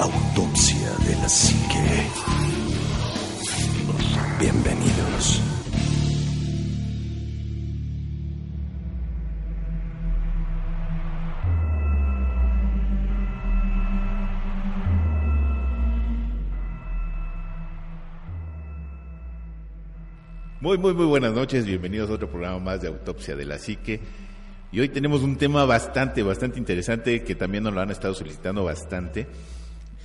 Autopsia de la Psique. Bienvenidos. Muy, muy, muy buenas noches. Bienvenidos a otro programa más de Autopsia de la Psique. Y hoy tenemos un tema bastante, bastante interesante que también nos lo han estado solicitando bastante.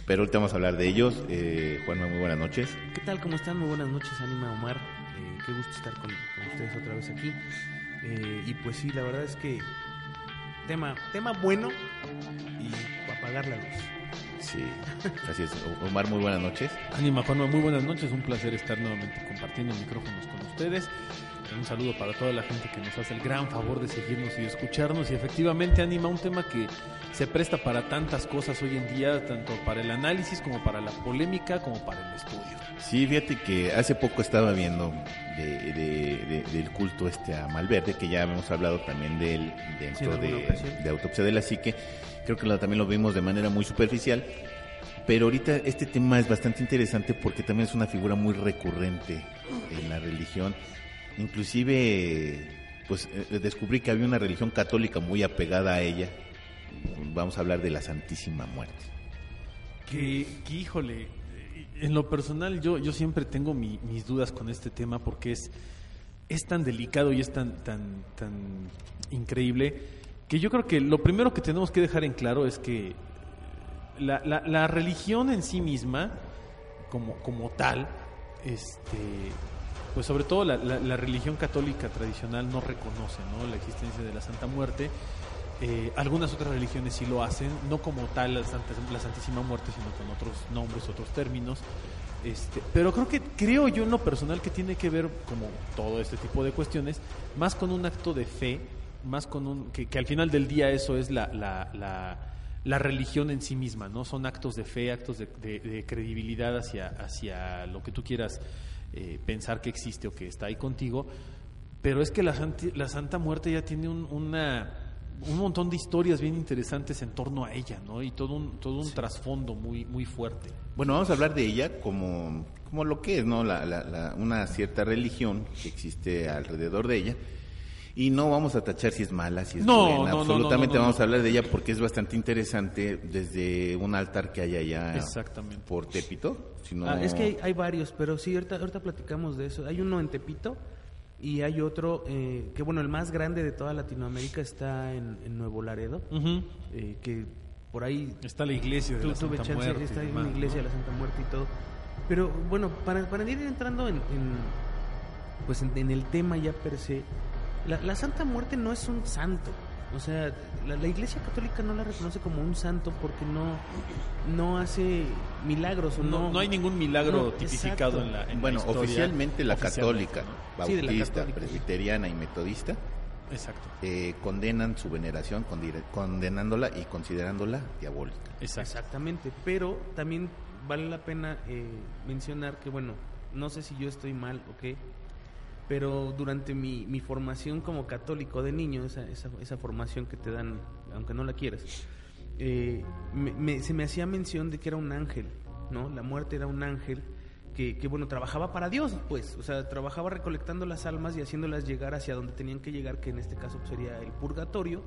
Pero ahorita vamos a hablar de ellos. Eh, Juanma, muy buenas noches. ¿Qué tal? ¿Cómo están? Muy buenas noches, Anima Omar. Eh, qué gusto estar con, con ustedes otra vez aquí. Eh, y pues sí, la verdad es que tema, tema bueno y para apagar la luz. Sí, así es. Omar, muy buenas noches. Anima Juanma, muy buenas noches, un placer estar nuevamente compartiendo micrófonos con ustedes. Un saludo para toda la gente que nos hace el gran favor de seguirnos y escucharnos. Y efectivamente, Anima, un tema que se presta para tantas cosas hoy en día, tanto para el análisis como para la polémica, como para el estudio. Sí, fíjate que hace poco estaba viendo de, de- de- del culto este a Malverde, que ya hemos hablado también de él dentro Sí, de, de Autopsia de la Psique. Creo que lo- también lo vimos de manera muy superficial. Pero ahorita este tema es bastante interesante porque también es una figura muy recurrente en la religión. Inclusive, pues eh, descubrí que había una religión católica muy apegada a ella. Vamos a hablar de la Santísima Muerte. Que, híjole, eh, en lo personal yo, yo siempre tengo mi- mis dudas con este tema porque es, es tan delicado y es tan, tan, tan increíble que yo creo que lo primero que tenemos que dejar en claro es que la, la- la religión en sí misma, como, como tal, este, pues sobre todo la, religión católica tradicional no reconoce ¿no? la existencia de la Santa Muerte. Eh, algunas otras religiones sí lo hacen, no como tal la, Santa- la Santísima Muerte, sino con otros nombres, otros términos. Este, pero creo que creo yo en lo personal que tiene que ver, como todo este tipo de cuestiones, más con un acto de fe, más con un que, que al final del día eso es la, la, la, la religión en sí misma, ¿no? Son actos de fe, actos de, de- de credibilidad hacia, hacia lo que tú quieras eh, pensar que existe o que está ahí contigo. Pero es que la, la Santa Muerte ya tiene un, una, un montón de historias bien interesantes en torno a ella, ¿no? Y todo un, todo un trasfondo muy, muy fuerte. Bueno, vamos a hablar de ella como, como lo que es, ¿no? La, la- la- una cierta religión que existe alrededor de ella. Y no vamos a tachar si es mala, si es No, buena. no, no, Absolutamente no, no, no, vamos no. a hablar de ella porque es bastante interesante desde un altar que hay allá Exactamente. por Tepito. Si no- Ah, es que hay, hay varios, pero sí, ahorita, ahorita platicamos de eso. Hay uno en Tepito y hay otro eh, que, bueno, el más grande de toda Latinoamérica está en, en Nuevo Laredo, eh, que por ahí Está la iglesia de la tuve Santa chance, Muerte. está demás, una iglesia ¿no? de la Santa Muerte y todo. Pero bueno, para, para ir entrando en, en, pues en, en el tema ya per se, la, la Santa Muerte no es un santo. O sea, la, la Iglesia Católica no la reconoce como un santo porque no, no hace milagros o no. No, no hay ningún milagro No, tipificado exacto. en la en la bueno, historia. oficialmente la Oficialmente, católica, ¿no? Sí, de la bautista, católica. presbiteriana y metodista Exacto. eh, condenan su veneración, condenándola y considerándola diabólica. Exacto. Exactamente, pero también vale la pena eh, mencionar que, bueno, no sé si yo estoy mal o qué, pero durante mi, mi formación como católico de niño, esa, esa, esa formación que te dan, aunque no la quieras, eh, me- se me hacía mención de que era un ángel, ¿no? La muerte era un ángel que, que, bueno, trabajaba para Dios, pues, o sea, trabajaba recolectando las almas y haciéndolas llegar hacia donde tenían que llegar, que en este caso sería el purgatorio,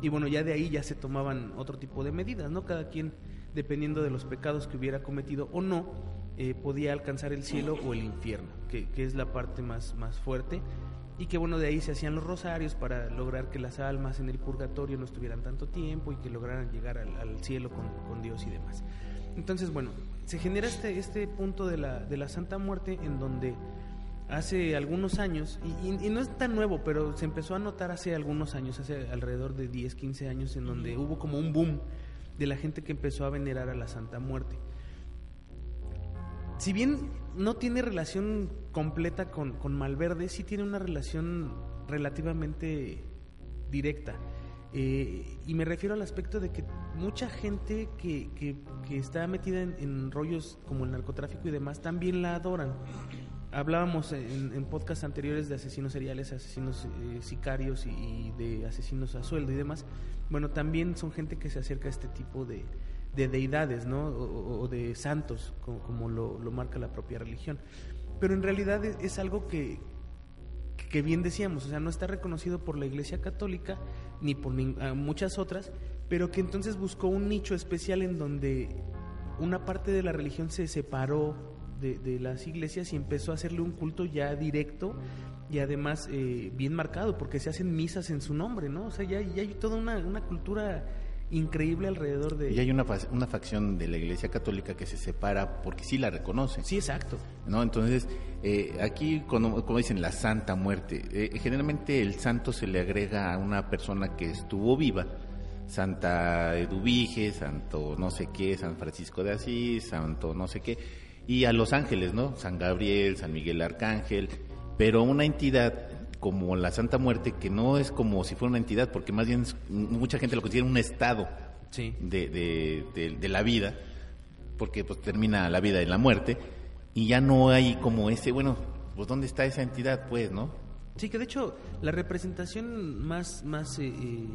y bueno, ya de ahí ya se tomaban otro tipo de medidas, ¿no? Cada quien, dependiendo de los pecados que hubiera cometido o no, eh, podía alcanzar el cielo o el infierno, que, que es la parte más, más fuerte. Y que bueno, de ahí se hacían los rosarios para lograr que las almas en el purgatorio no estuvieran tanto tiempo y que lograran llegar al, cielo con, con Dios y demás. Entonces, bueno, se genera este, este punto de la, de la Santa Muerte en donde hace algunos años, y, y- y no es tan nuevo, pero se empezó a notar hace algunos años, hace alrededor de 10, 15 años, en donde hubo como un boom de la gente que empezó a venerar a la Santa Muerte. Si bien no tiene relación completa con, con Malverde, sí tiene una relación relativamente directa. Eh, y me refiero al aspecto de que mucha gente que, que- que está metida en, en rollos como el narcotráfico y demás también la adoran. Hablábamos en, en podcasts anteriores de asesinos seriales, asesinos eh, sicarios y, y de asesinos a sueldo y demás. Bueno, también son gente que se acerca a este tipo de, de deidades, ¿no? O, de santos, como, lo, marca la propia religión. Pero en realidad es, es algo que, que bien decíamos, o sea, no está reconocido por la Iglesia Católica ni por nin- ah, muchas otras, pero que entonces buscó un nicho especial en donde una parte de la religión se separó de, de las iglesias y empezó a hacerle un culto ya directo y además eh, bien marcado, porque se hacen misas en su nombre, ¿no? O sea, ya, ya hay toda una, una cultura increíble alrededor de... Y hay una, una facción de la Iglesia Católica que se separa porque sí la reconoce. Sí, exacto. ¿no? Entonces, eh, aquí, cuando, como dicen, la Santa Muerte, eh, generalmente el santo se le agrega a una persona que estuvo viva, Santa Eduvige, Santo no sé qué, San Francisco de Asís, Santo no sé qué, y a los ángeles, ¿no? San Gabriel, San Miguel Arcángel, pero una entidad como la Santa Muerte, que no es como si fuera una entidad, porque más bien es- mucha gente lo considera un estado Sí. de, de- de- de la vida, porque pues termina la vida en la muerte, y ya no hay como ese, bueno, pues ¿dónde está esa entidad? Pues, ¿no? Sí, que de hecho la representación más, más eh, eh,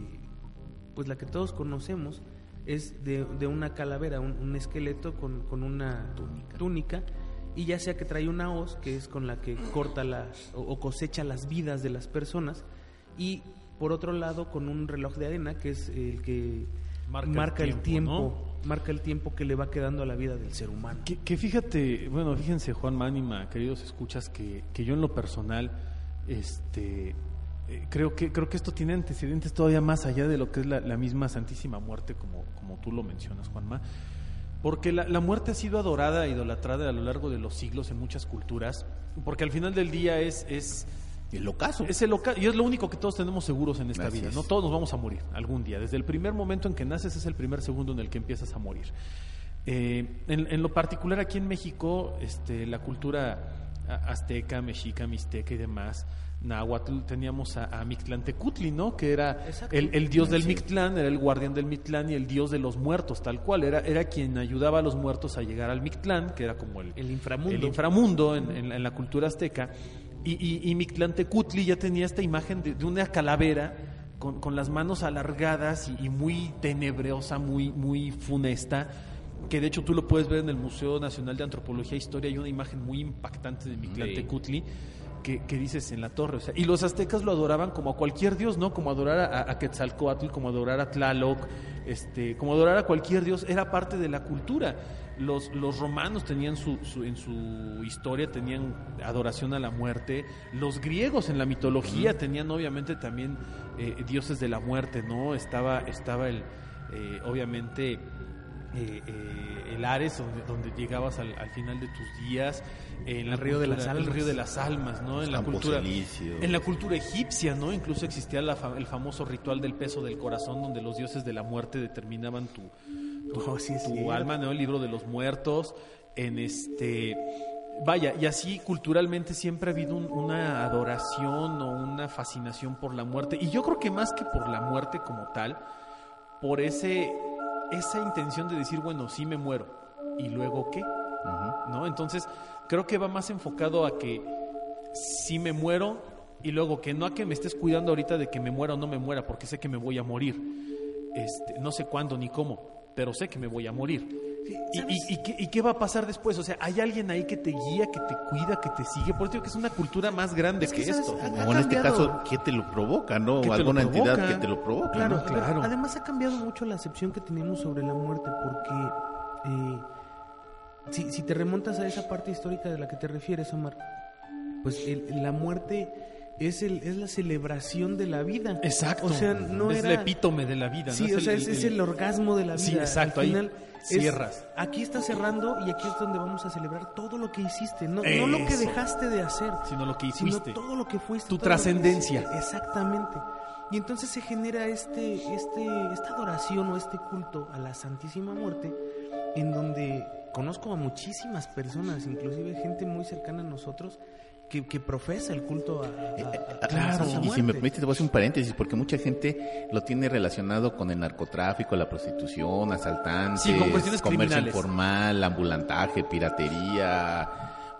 pues la que todos conocemos es de, de una calavera, un, un esqueleto con, con una túnica. y ya sea que trae una hoz, que es con la que corta las o, o cosecha las vidas de las personas, y por otro lado con un reloj de arena, que es el que Marca marca, el el tiempo, tiempo, marca el tiempo que le va quedando a la vida del ser humano. Que, que fíjate, bueno, fíjense Juan Mánima, queridos escuchas, que, que yo en lo personal, este, eh, creo que creo que esto tiene antecedentes todavía más allá de lo que es la, la misma Santísima Muerte, como, como tú lo mencionas, Juanma, porque la, la muerte ha sido adorada, idolatrada a lo largo de los siglos en muchas culturas, porque al final del día es, es El ocaso. es el oca- y es lo único que todos tenemos seguros en esta vida. ¿no? Todos nos vamos a morir algún día. Desde el primer momento en que naces es el primer segundo en el que empiezas a morir. Eh, en, en lo particular aquí en México, este, la cultura azteca, mexica, mixteca y demás, náhuatl, teníamos a, a Mictlantecutli, ¿no? Que era el, el dios del Sí. Mictlán, era el guardián del Mictlán y el dios de los muertos, tal cual. Era, era quien ayudaba a los muertos a llegar al Mictlán, que era como el, El inframundo. el inframundo en, en la- en la cultura azteca. Y, y, y Mictlantecutli ya tenía esta imagen de, de una calavera con, con las manos alargadas y, y muy tenebrosa, muy, muy funesta. Que de hecho tú lo puedes ver en el Museo Nacional de Antropología e Historia. Hay una imagen muy impactante de Mictlantecutli. Que, que dices en la torre. O sea, y los aztecas lo adoraban como a cualquier dios, ¿no? Como adorar a, a Quetzalcoatl, como adorar a Tlaloc, este, como adorar a cualquier dios, era parte de la cultura. Los, los romanos tenían su, su- en su historia, tenían adoración a la muerte. Los griegos en la mitología tenían obviamente también eh, dioses de la muerte, ¿no? Estaba, estaba el, eh, obviamente, eh, eh, el Ares, donde, donde llegabas al, al final de tus días, en la El río de las almas. el río de las almas, ¿no? En la cultura, en la cultura egipcia, ¿no? Incluso existía la fa- el famoso ritual del peso del corazón, donde los dioses de la muerte determinaban tu, tu, Oh, sí tu alma, ¿no? El libro de los muertos, en este... Vaya, y así culturalmente siempre ha habido un- una adoración o una fascinación por la muerte. Y yo creo que más que por la muerte como tal, por ese esa intención de decir, bueno, sí me muero. ¿Y luego qué? ¿No? Entonces, creo que va más enfocado a que sí me muero y luego que no a que me estés cuidando ahorita de que me muera o no me muera, porque sé que me voy a morir. Este, no sé cuándo ni cómo, pero sé que me voy a morir. ¿Y, y- y qué, y qué va a pasar después? O sea, hay alguien ahí que te guía, que te cuida, que te sigue. Por eso digo que es una cultura más grande Es que, esto. Ha- ha O en este caso, ¿qué te lo provoca, no? ¿Qué O te lo alguna entidad que te lo provoca, Claro, ¿no? Claro. Además ha cambiado mucho la acepción que tenemos sobre la muerte porque eh, si, si te remontas a esa parte histórica de la que te refieres, Omar, pues el- la muerte es, el, es la celebración de la vida. Exacto. O sea, no es era... el epítome de la vida. Sí, ¿no? o sea, es, es el orgasmo de la vida. Sí, exacto, Al ahí final, es- cierras. aquí está cerrando y aquí es donde vamos a celebrar todo lo que hiciste. No, no lo que dejaste de hacer, Sino lo que sino hiciste. todo lo que fuiste. Tu trascendencia. Exactamente. Y entonces se genera este, este, esta adoración o este culto a la Santísima Muerte, en donde conozco a muchísimas personas, inclusive gente muy cercana a nosotros, que, que profesa el culto a, a- a- a la Claro, y si me permite, te voy a hacer un paréntesis, porque mucha gente lo tiene relacionado con el narcotráfico, la prostitución, asaltantes, Sí, con cuestiones comercio criminales. informal, ambulantaje, piratería.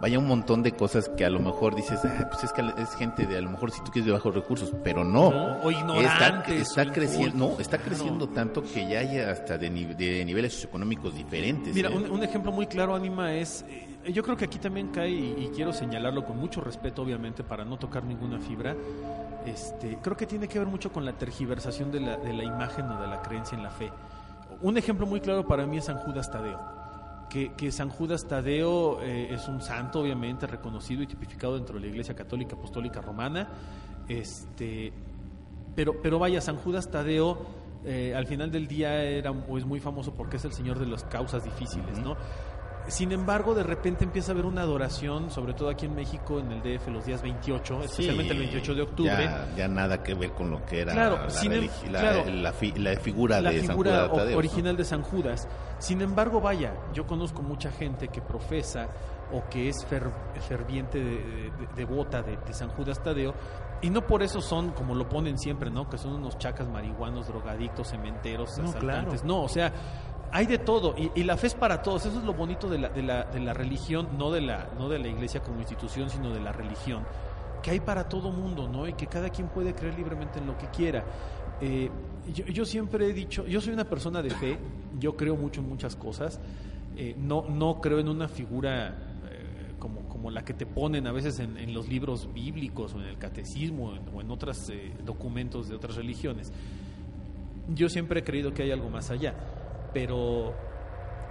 Vaya un montón de cosas que a lo mejor dices, "Ah, pues es que es gente de a lo mejor si tú quieres de bajos recursos, pero no. No, o ignorantes, está creciendo, no, está claro. creciendo tanto que ya hay hasta de, ni- de niveles socioeconómicos diferentes. Mira, ¿eh? un, un ejemplo muy claro, Anima, es. eh, yo creo que aquí también cae, y, y quiero señalarlo con mucho respeto, obviamente, para no tocar ninguna fibra. Este, creo que tiene que ver mucho con la tergiversación de la, de la imagen o de la creencia en la fe. Un ejemplo muy claro para mí es San Judas Tadeo. Que, que San Judas Tadeo eh, es un santo, obviamente, reconocido y tipificado dentro de la Iglesia Católica Apostólica Romana. Este, pero, pero vaya, San Judas Tadeo eh, al final del día era o es muy famoso porque es el señor de las causas difíciles, ¿no? Sin embargo, de repente empieza a haber una adoración, sobre todo aquí en México, en el DF, los días 28, especialmente el 28 de octubre. Ya, ya nada que ver con lo que era Claro, la, sin em- religi- la- claro. la fi- la figura de original de San Judas. Sin embargo, vaya, yo conozco mucha gente que profesa o que es fer- ferviente de- de- de- devota de, de San Judas Tadeo y no por eso son como lo ponen siempre, ¿no? Que son unos chacas marihuanos, drogadictos, cementeros, No, asaltantes. claro. No, o sea, hay de todo y, la fe es para todos. Eso es lo bonito de la, de la, de la religión, no de la, no de la iglesia como institución, sino de la religión que hay para todo mundo, ¿no? Y que cada quien puede creer libremente en lo que quiera. Eh, yo, yo siempre he dicho, yo soy una persona de fe, yo creo mucho en muchas cosas, eh, no, no creo en una figura eh, como, como la que te ponen a veces en, en los libros bíblicos o en el catecismo en- o en otros documentos de otras religiones. Yo siempre he creído que hay algo más allá, pero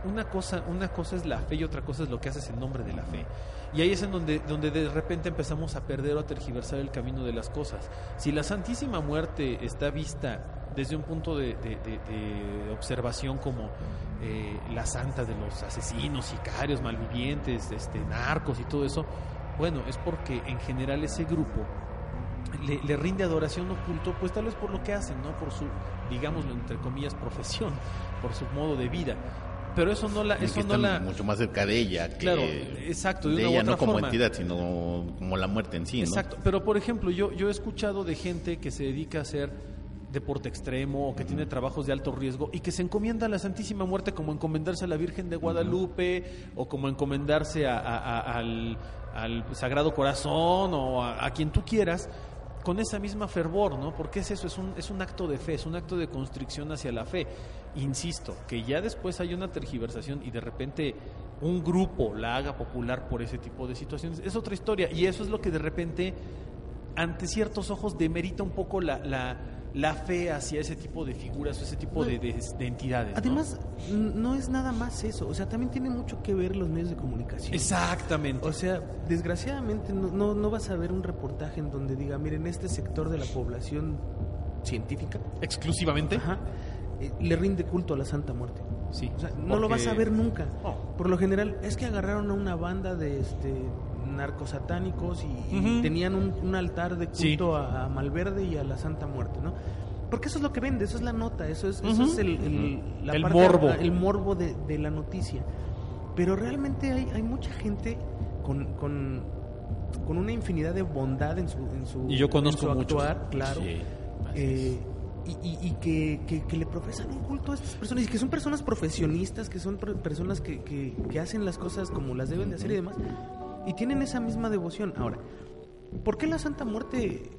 una cosa, una cosa es la fe y otra cosa es lo que haces en nombre de la fe. Y ahí es en donde, donde de repente empezamos a perder o a tergiversar el camino de las cosas. Si la Santísima Muerte está vista desde un punto de, observación como eh, la santa de los asesinos, sicarios, malvivientes, este, narcos y todo eso, bueno, es porque en general ese grupo le, le rinde adoración oculto, pues tal vez por lo que hacen, ¿no? Por su, digámoslo entre comillas, profesión, por su modo de vida. Pero eso no la, eso que no la, mucho más cerca de ella. que Claro, exacto, de de una u ella otra no como forma. entidad, sino como la muerte en sí, ¿no? Exacto, pero por ejemplo, yo, yo he escuchado de gente que se dedica a hacer deporte extremo o que tiene trabajos de alto riesgo y que se encomienda a la Santísima Muerte como encomendarse a la Virgen de Guadalupe o como encomendarse a- a- a- al, al Sagrado Corazón o a, a quien tú quieras con esa misma fervor, ¿no? Porque es eso, es un, es un acto de fe, es un acto de constricción hacia la fe. Insisto, que ya después hay una tergiversación y de repente un grupo la haga popular por ese tipo de situaciones, es otra historia. Y eso es lo que de repente, ante ciertos ojos, demerita un poco la, la, la fe hacia ese tipo de figuras o ese tipo de, de- de entidades. ¿no? Además, n- no es nada más eso, o sea, también tiene mucho que ver los medios de comunicación. Exactamente. O sea, desgraciadamente no, no, no vas a ver un reportaje en donde diga, miren, este sector de la población científica Exclusivamente. ajá, eh, le rinde culto a la Santa Muerte. Sí. O sea, no lo vas a ver nunca. No. Por lo general, es que agarraron a una banda de este narcosatánicos y, tenían un, un altar de Sí. culto a, a Malverde y a la Santa Muerte, ¿no? Porque eso es lo que vende, eso es la nota, eso es, eso Ujú. es el, el- la El parte- morbo. el morbo de, de la noticia. Pero realmente hay, hay mucha gente con, con, con una infinidad de bondad en su, en su, Y yo conozco en su muchos. actuar, claro. Sí, Eh, y, y- y que, que- que le profesan un culto a estas personas y que son personas profesionistas, que son per- personas que, que- que hacen las cosas como las deben de hacer y demás, y tienen esa misma devoción. Ahora, ¿por qué la Santa Muerte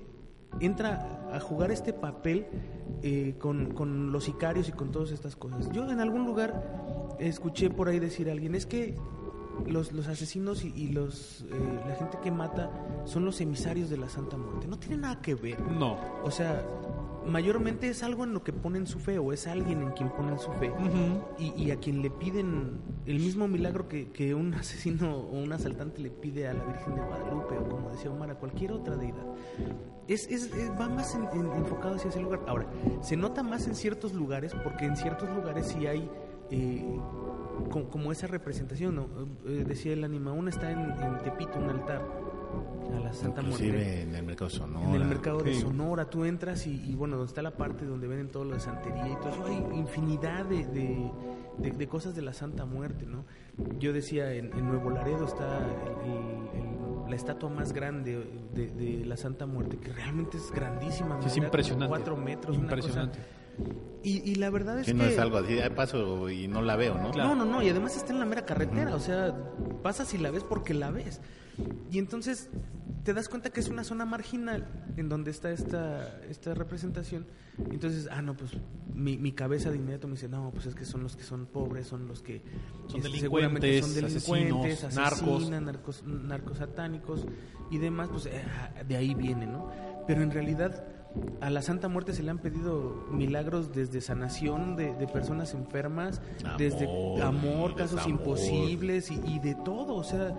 entra a jugar este papel eh, con, con los sicarios y con todas estas cosas? Yo en algún lugar escuché por ahí decir a alguien, es que los, los asesinos y, y los eh, la gente que mata son los emisarios de la Santa Muerte. No tiene nada que ver. No. O sea, mayormente es algo en lo que ponen su fe o es alguien en quien ponen su fe y, y a quien le piden el mismo milagro que, que un asesino o un asaltante le pide a la Virgen de Guadalupe o como decía Omar a cualquier otra deidad. Es, es- es- va más en- en- enfocado hacia ese lugar. Ahora, se nota más en ciertos lugares porque en ciertos lugares sí hay... eh, co- como esa representación, ¿no? Eh, decía el anima, una está en, en Tepito, un altar a la Santa Muerte. Inclusive en el mercado Sonora. En el mercado de Sí. Sonora, tú entras y, y, bueno, donde está la parte donde venden todo lo de santería y todo eso, hay infinidad de, de- de- de cosas de la Santa Muerte, ¿no? Yo decía, en, en Nuevo Laredo está el- el- el- la estatua más grande de, de la Santa Muerte, que realmente es grandísima. Sí, es impresionante. Cuatro metros, una cosa- Impresionante. Y, y la verdad es Si que... no es algo así, de paso y no la veo, ¿no? No, no, no, y además está en la mera carretera, o sea, pasas y la ves porque la ves. Y entonces te das cuenta que es una zona marginal en donde está esta, esta representación. Entonces, ah, no, pues mi, mi cabeza de inmediato me dice, no, pues es que son los que son pobres, son los que Son este, delincuentes, seguramente son delincuentes, asesinos, narcos. asesinan, narcos, narcos satánicos y demás, pues eh, de ahí viene, ¿no? Pero en realidad a la Santa Muerte se le han pedido milagros desde sanación de, de personas enfermas, Amor, desde amor, casos desamor. imposibles y, y de todo, o sea,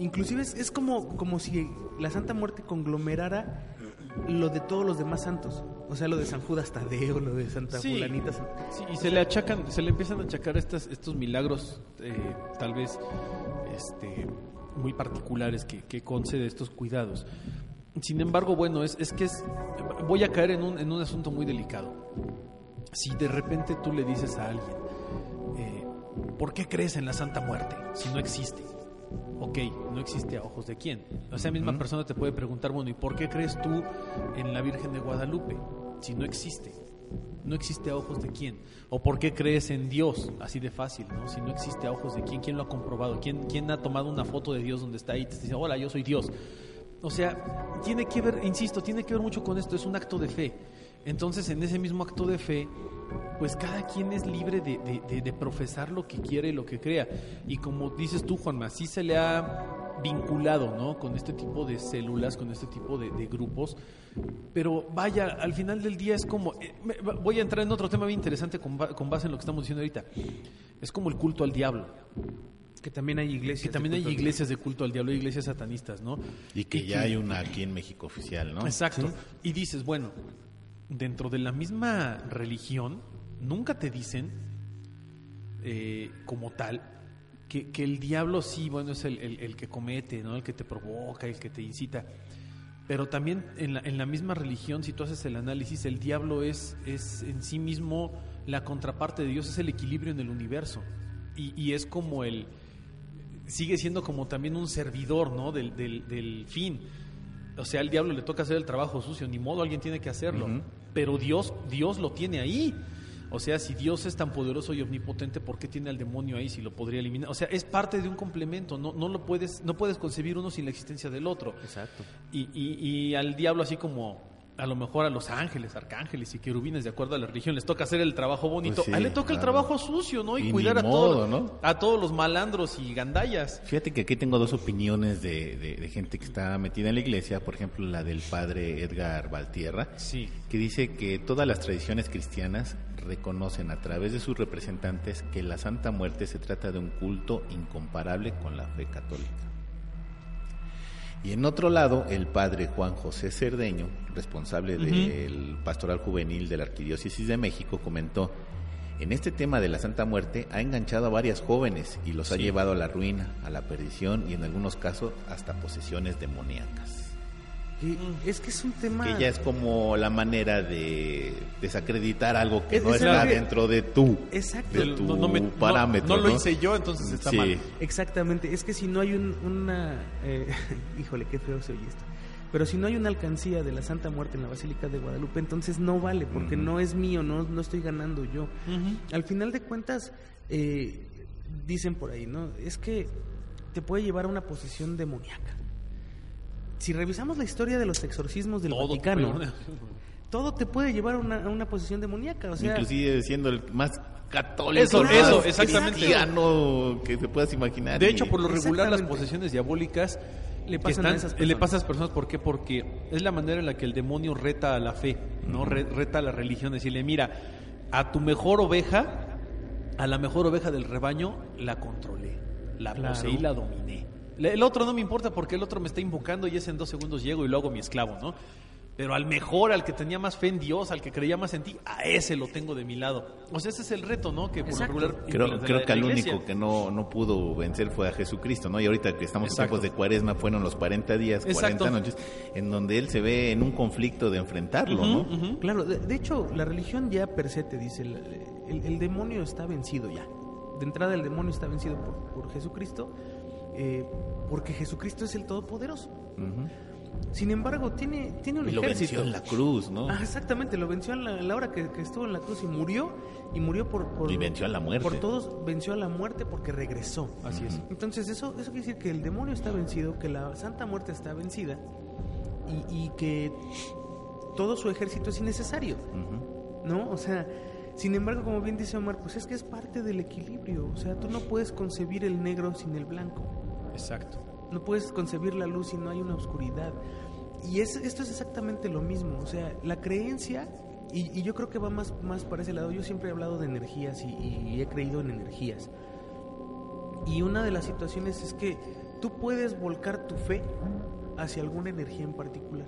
inclusive es, es como, como si la Santa Muerte conglomerara lo de todos los demás santos, o sea, lo de San Judas Tadeo, lo de Santa Sí. Fulanita. San- Sí, y se le achacan, se le empiezan a achacar estas, estos milagros, eh, tal vez este, muy particulares que, que concede estos cuidados. Sin embargo, bueno, es, es que es, voy a caer en un, en un asunto muy delicado. Si de repente tú le dices a alguien, eh, ¿por qué crees en la Santa Muerte si no existe? Ok, no existe a ojos de quién. O sea, misma persona te puede preguntar, bueno, ¿y por qué crees tú en la Virgen de Guadalupe si no existe? No existe a ojos de quién. ¿O por qué crees en Dios? Así de fácil, ¿no? Si no existe a ojos de quién, ¿quién lo ha comprobado? ¿Quién, quién ha tomado una foto de Dios donde está ahí y te dice, hola, yo soy Dios? O sea, tiene que ver, insisto, tiene que ver mucho con esto, es un acto de fe. Entonces, en ese mismo acto de fe, pues cada quien es libre de, de- de- de profesar lo que quiere y lo que crea. Y como dices tú, Juanma, sí se le ha vinculado, ¿no? Con este tipo de células, con este tipo de, de grupos. Pero vaya, al final del día es como... eh, me- voy a entrar en otro tema bien interesante con, con base en lo que estamos diciendo ahorita. Es como el culto al diablo. Que también hay iglesias. Que también de hay culto al- iglesias de culto al diablo, iglesias satanistas, ¿no? Y que ya hay una aquí en México oficial, ¿no? Exacto. Y dices, bueno, dentro de la misma religión, nunca te dicen, eh, como tal, que, que el diablo sí, bueno, es el, el- el que comete, ¿no? El que te provoca, el que te incita. Pero también en la, en la misma religión, si tú haces el análisis, el diablo es, es en sí mismo la contraparte de Dios, es el equilibrio en el universo. Y, y es como el, sigue siendo como también un servidor, ¿no? Del, del, del fin. O sea, al diablo le toca hacer el trabajo sucio, ni modo, alguien tiene que hacerlo. Pero Dios, Dios lo tiene ahí. O sea, si Dios es tan poderoso y omnipotente, ¿por qué tiene al demonio ahí si lo podría eliminar? O sea, es parte de un complemento, no, no lo puedes, no puedes concebir uno sin la existencia del otro. Exacto. Y, y- y al diablo, así como a lo mejor a los ángeles, arcángeles y querubines, de acuerdo a la religión, les toca hacer el trabajo bonito. Pues sí, a él le toca el trabajo sucio, ¿no? Y, Y cuidar a, modo, todo- ¿no? a todos los malandros y gandallas. Fíjate que aquí tengo dos opiniones de, de- de gente que está metida en la iglesia, por ejemplo la del padre Edgar Valtierra, Sí. que dice que todas las tradiciones cristianas reconocen a través de sus representantes que la Santa Muerte se trata de un culto incomparable con la fe católica. Y en otro lado, el padre Juan José Cerdeño, responsable del pastoral juvenil de la Arquidiócesis de México, comentó, en este tema de la Santa Muerte ha enganchado a varias jóvenes y los ha llevado a la ruina, a la perdición y en algunos casos hasta posesiones demoníacas. Y es que es un tema... Que ya es como la manera de desacreditar algo que Es- no es está que- dentro de tú, Exacto. de tu no- no me- no- parámetro. no lo hice yo, entonces está Sí. mal. Exactamente, es que si no hay un- una... eh, híjole, qué feo se oye esto. Pero si no hay una alcancía de la Santa Muerte en la Basílica de Guadalupe, entonces no vale, porque no es mío, no, no estoy ganando yo. Al final de cuentas, eh, dicen por ahí, ¿no? Es que te puede llevar a una posición demoníaca. Si revisamos la historia de los exorcismos del Todo, Vaticano, todo te puede llevar a una, a una posición demoníaca. O sea, Inclusive siendo el más católico, Eso, más eso, exactamente. cristiano que te puedas imaginar. De hecho, por lo regular las posesiones diabólicas Le pasan a esas Le personas. pasa a esas personas, ¿por qué? Porque es la manera en la que el demonio reta a la fe, ¿no? Re- reta a la religión, decirle, mira, a tu mejor oveja, a la mejor oveja del rebaño, la controlé, la Claro. poseí, la dominé. El otro no me importa porque el otro me está invocando y ese en dos segundos llego y lo hago mi esclavo, ¿no? Pero al mejor, al que tenía más fe en Dios, al que creía más en ti, a ese lo tengo de mi lado. O sea, ese es el reto, ¿no? Que por regular Creo, la- creo la- que al único que no, no pudo vencer fue a Jesucristo, ¿no? Y ahorita que estamos en Exacto. tiempos de cuaresma, fueron los 40 días, 40 Exacto. noches, en donde él se ve en un conflicto de enfrentarlo, ¿no? Claro, de, de hecho, la religión ya per se te dice, el, el- el demonio está vencido ya. De entrada el demonio está vencido por, por Jesucristo, eh, porque Jesucristo es el Todopoderoso. Sin embargo, tiene, tiene un Y lo ejército. venció en la cruz, ¿no? Ah, exactamente, lo venció en la, la hora que, que estuvo en la cruz y murió, y murió por, por- Y venció a la muerte. Por todos, venció a la muerte porque regresó. Así es. Entonces eso, eso quiere decir que el demonio está vencido, que la Santa Muerte está vencida y, y que todo su ejército es innecesario. ¿No? O sea, sin embargo, como bien dice Omar, pues es que es parte del equilibrio. O sea, tú no puedes concebir el negro sin el blanco. Exacto. No puedes concebir la luz si no hay una oscuridad. Y es, esto es exactamente lo mismo. O sea, la creencia, y, y yo creo que va más, más para ese lado. Yo siempre he hablado de energías y, y he creído en energías. Y una de las situaciones es que tú puedes volcar tu fe hacia alguna energía en particular.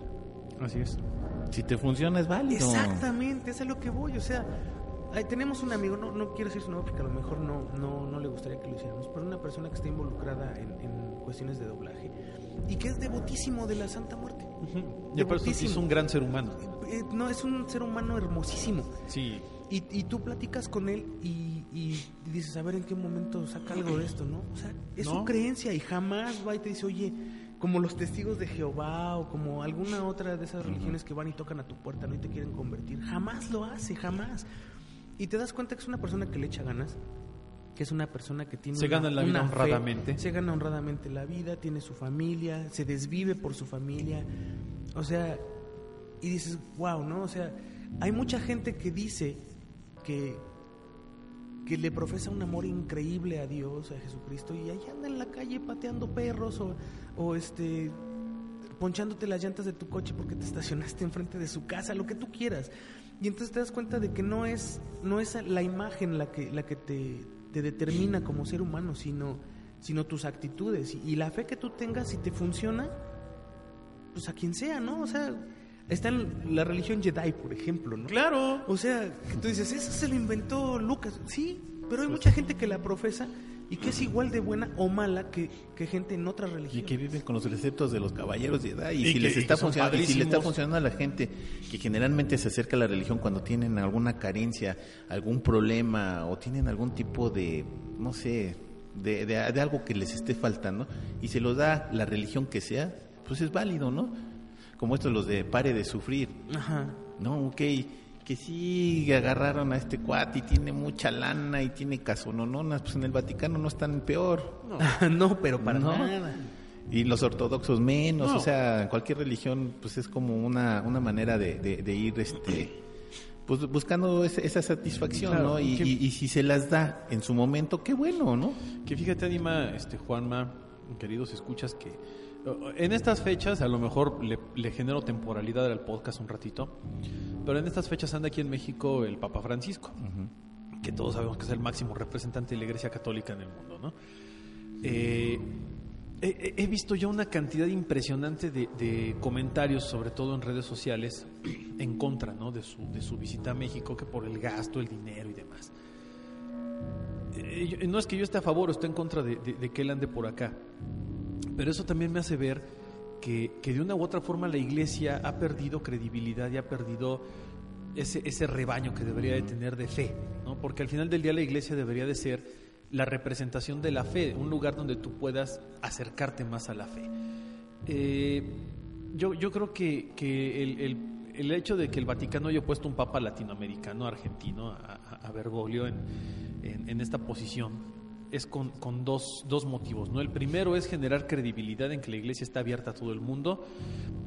Así es. Si te funciona es válido. Exactamente, es a lo que voy. O sea, tenemos un amigo, no, no quiero decir su nombre porque a lo mejor no, no, no le gustaría que lo hiciéramos, pero una persona que está involucrada en, en cuestiones de doblaje y que es devotísimo de la Santa Muerte. Y por eso sí es un gran ser humano. Eh, no, es un ser humano hermosísimo. Sí. Y, y tú platicas con él y, y dices, a ver en qué momento saca algo de esto, ¿no? O sea, es ¿No? su creencia y jamás va y te dice, oye, como los testigos de Jehová o como alguna otra de esas religiones que van y tocan a tu puerta ¿no? y te quieren convertir. Jamás lo hace, jamás. Y te das cuenta que es una persona que le echa ganas, que es una persona que tiene... Se una- gana la vida una fe, honradamente. se gana honradamente la vida, tiene su familia, se desvive por su familia. O sea, y dices, wow, ¿no? O sea, hay mucha gente que dice que, que le profesa un amor increíble a Dios, a Jesucristo, y ahí anda en la calle pateando perros o, o este ponchándote las llantas de tu coche porque te estacionaste enfrente de su casa, lo que tú quieras. Y entonces te das cuenta de que no es, no es la imagen la que, la que te, te determina como ser humano, sino, sino tus actitudes. Y, y la fe que tú tengas, si te funciona, pues a quien sea, ¿no? O sea, está en la religión Jedi, por ejemplo, ¿no? Claro. O sea, tú dices, eso se lo inventó Lucas. Sí, pero hay mucha gente que la profesa y que es igual de buena o mala que, que gente en otras Y religiones. que vive con los receptos de los caballeros de edad. Y, Y si que- les y está funcionando, y si le está funcionando a la gente que generalmente se acerca a la religión cuando tienen alguna carencia, algún problema o tienen algún tipo de, no sé, de, de- de algo que les esté faltando y se lo da la religión que sea, pues es válido, ¿no? Como estos los de pare de sufrir. Ajá. No, ok, que sí agarraron a este cuate y tiene mucha lana y tiene casonononas, pues en el Vaticano no están peor. No, pero para No. nada. Y los ortodoxos menos, No. o sea, cualquier religión pues es como una, una manera de, de- de ir este pues buscando esa satisfacción, Claro, ¿no? Y, que- y- y si se las da en su momento, qué bueno, ¿no? Que fíjate, Anima, este, Juanma, queridos escuchas, que en estas fechas a lo mejor le, le genero temporalidad al podcast un ratito, pero en estas fechas anda aquí en México el Papa Francisco, que todos sabemos que es el máximo representante de la Iglesia Católica en el mundo, ¿no? Eh, he, he- visto ya una cantidad impresionante de, de comentarios, sobre todo en redes sociales, en contra ¿no? de, su, de su visita a México, que por el gasto, el dinero y demás. Eh, no es que yo esté a favor o esté en contra de- de que él ande por acá, pero eso también me hace ver que, que de una u otra forma la iglesia ha perdido credibilidad y ha perdido ese, ese rebaño que debería de tener de fe, ¿no? porque al final del día la iglesia debería de ser la representación de la fe, un lugar donde tú puedas acercarte más a la fe. Eh, yo, yo creo que, que el, el- el hecho de que el Vaticano haya puesto un papa latinoamericano, argentino, a, Bergoglio en- en esta posición, es con, con dos, dos motivos. ¿no? El primero es generar credibilidad en que la iglesia está abierta a todo el mundo.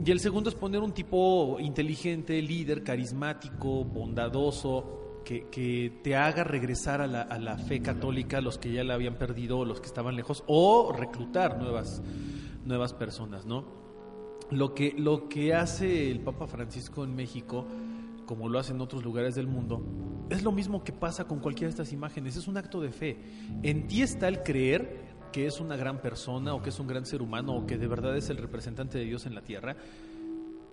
Y el segundo es poner un tipo inteligente, líder, carismático, bondadoso, que, que te haga regresar a la, a la fe católica, los que ya la habían perdido, los que estaban lejos, o reclutar nuevas, nuevas personas, ¿no? Lo que, lo que hace el Papa Francisco en México, como lo hace en otros lugares del mundo, es lo mismo que pasa con cualquiera de estas imágenes, es un acto de fe. En ti está el creer que es una gran persona o que es un gran ser humano o que de verdad es el representante de Dios en la tierra,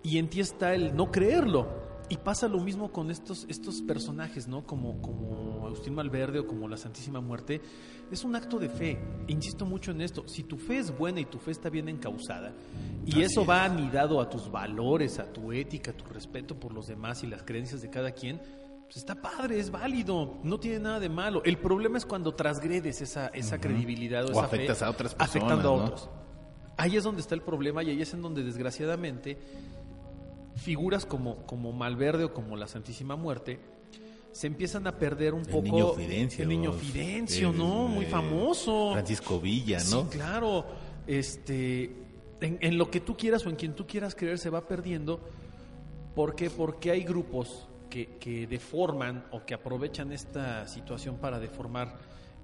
y en ti está el no creerlo. Y pasa lo mismo con estos, estos personajes, ¿no? Como, como Agustín Malverde o como la Santísima Muerte. Es un acto de fe. Insisto mucho en esto. Si tu fe es buena y tu fe está bien encausada, y Así eso es. va anidado a tus valores, a tu ética, a tu respeto por los demás y las creencias de cada quien, pues está padre, es válido, no tiene nada de malo. El problema es cuando transgredes esa, esa credibilidad o, O esa afectas fe, a otras personas, afectando a ¿no? otros. Ahí es donde está el problema y ahí es en donde desgraciadamente figuras como, como Malverde o como la Santísima Muerte se empiezan a perder un El poco. niño Fidencio. El niño Fidencio, el- ¿no? Muy famoso. Francisco Villa, ¿no? Sí, claro. Este, en, en lo que tú quieras o en quien tú quieras creer se va perdiendo. ¿Por qué? Porque hay grupos que, que deforman o que aprovechan esta situación para deformar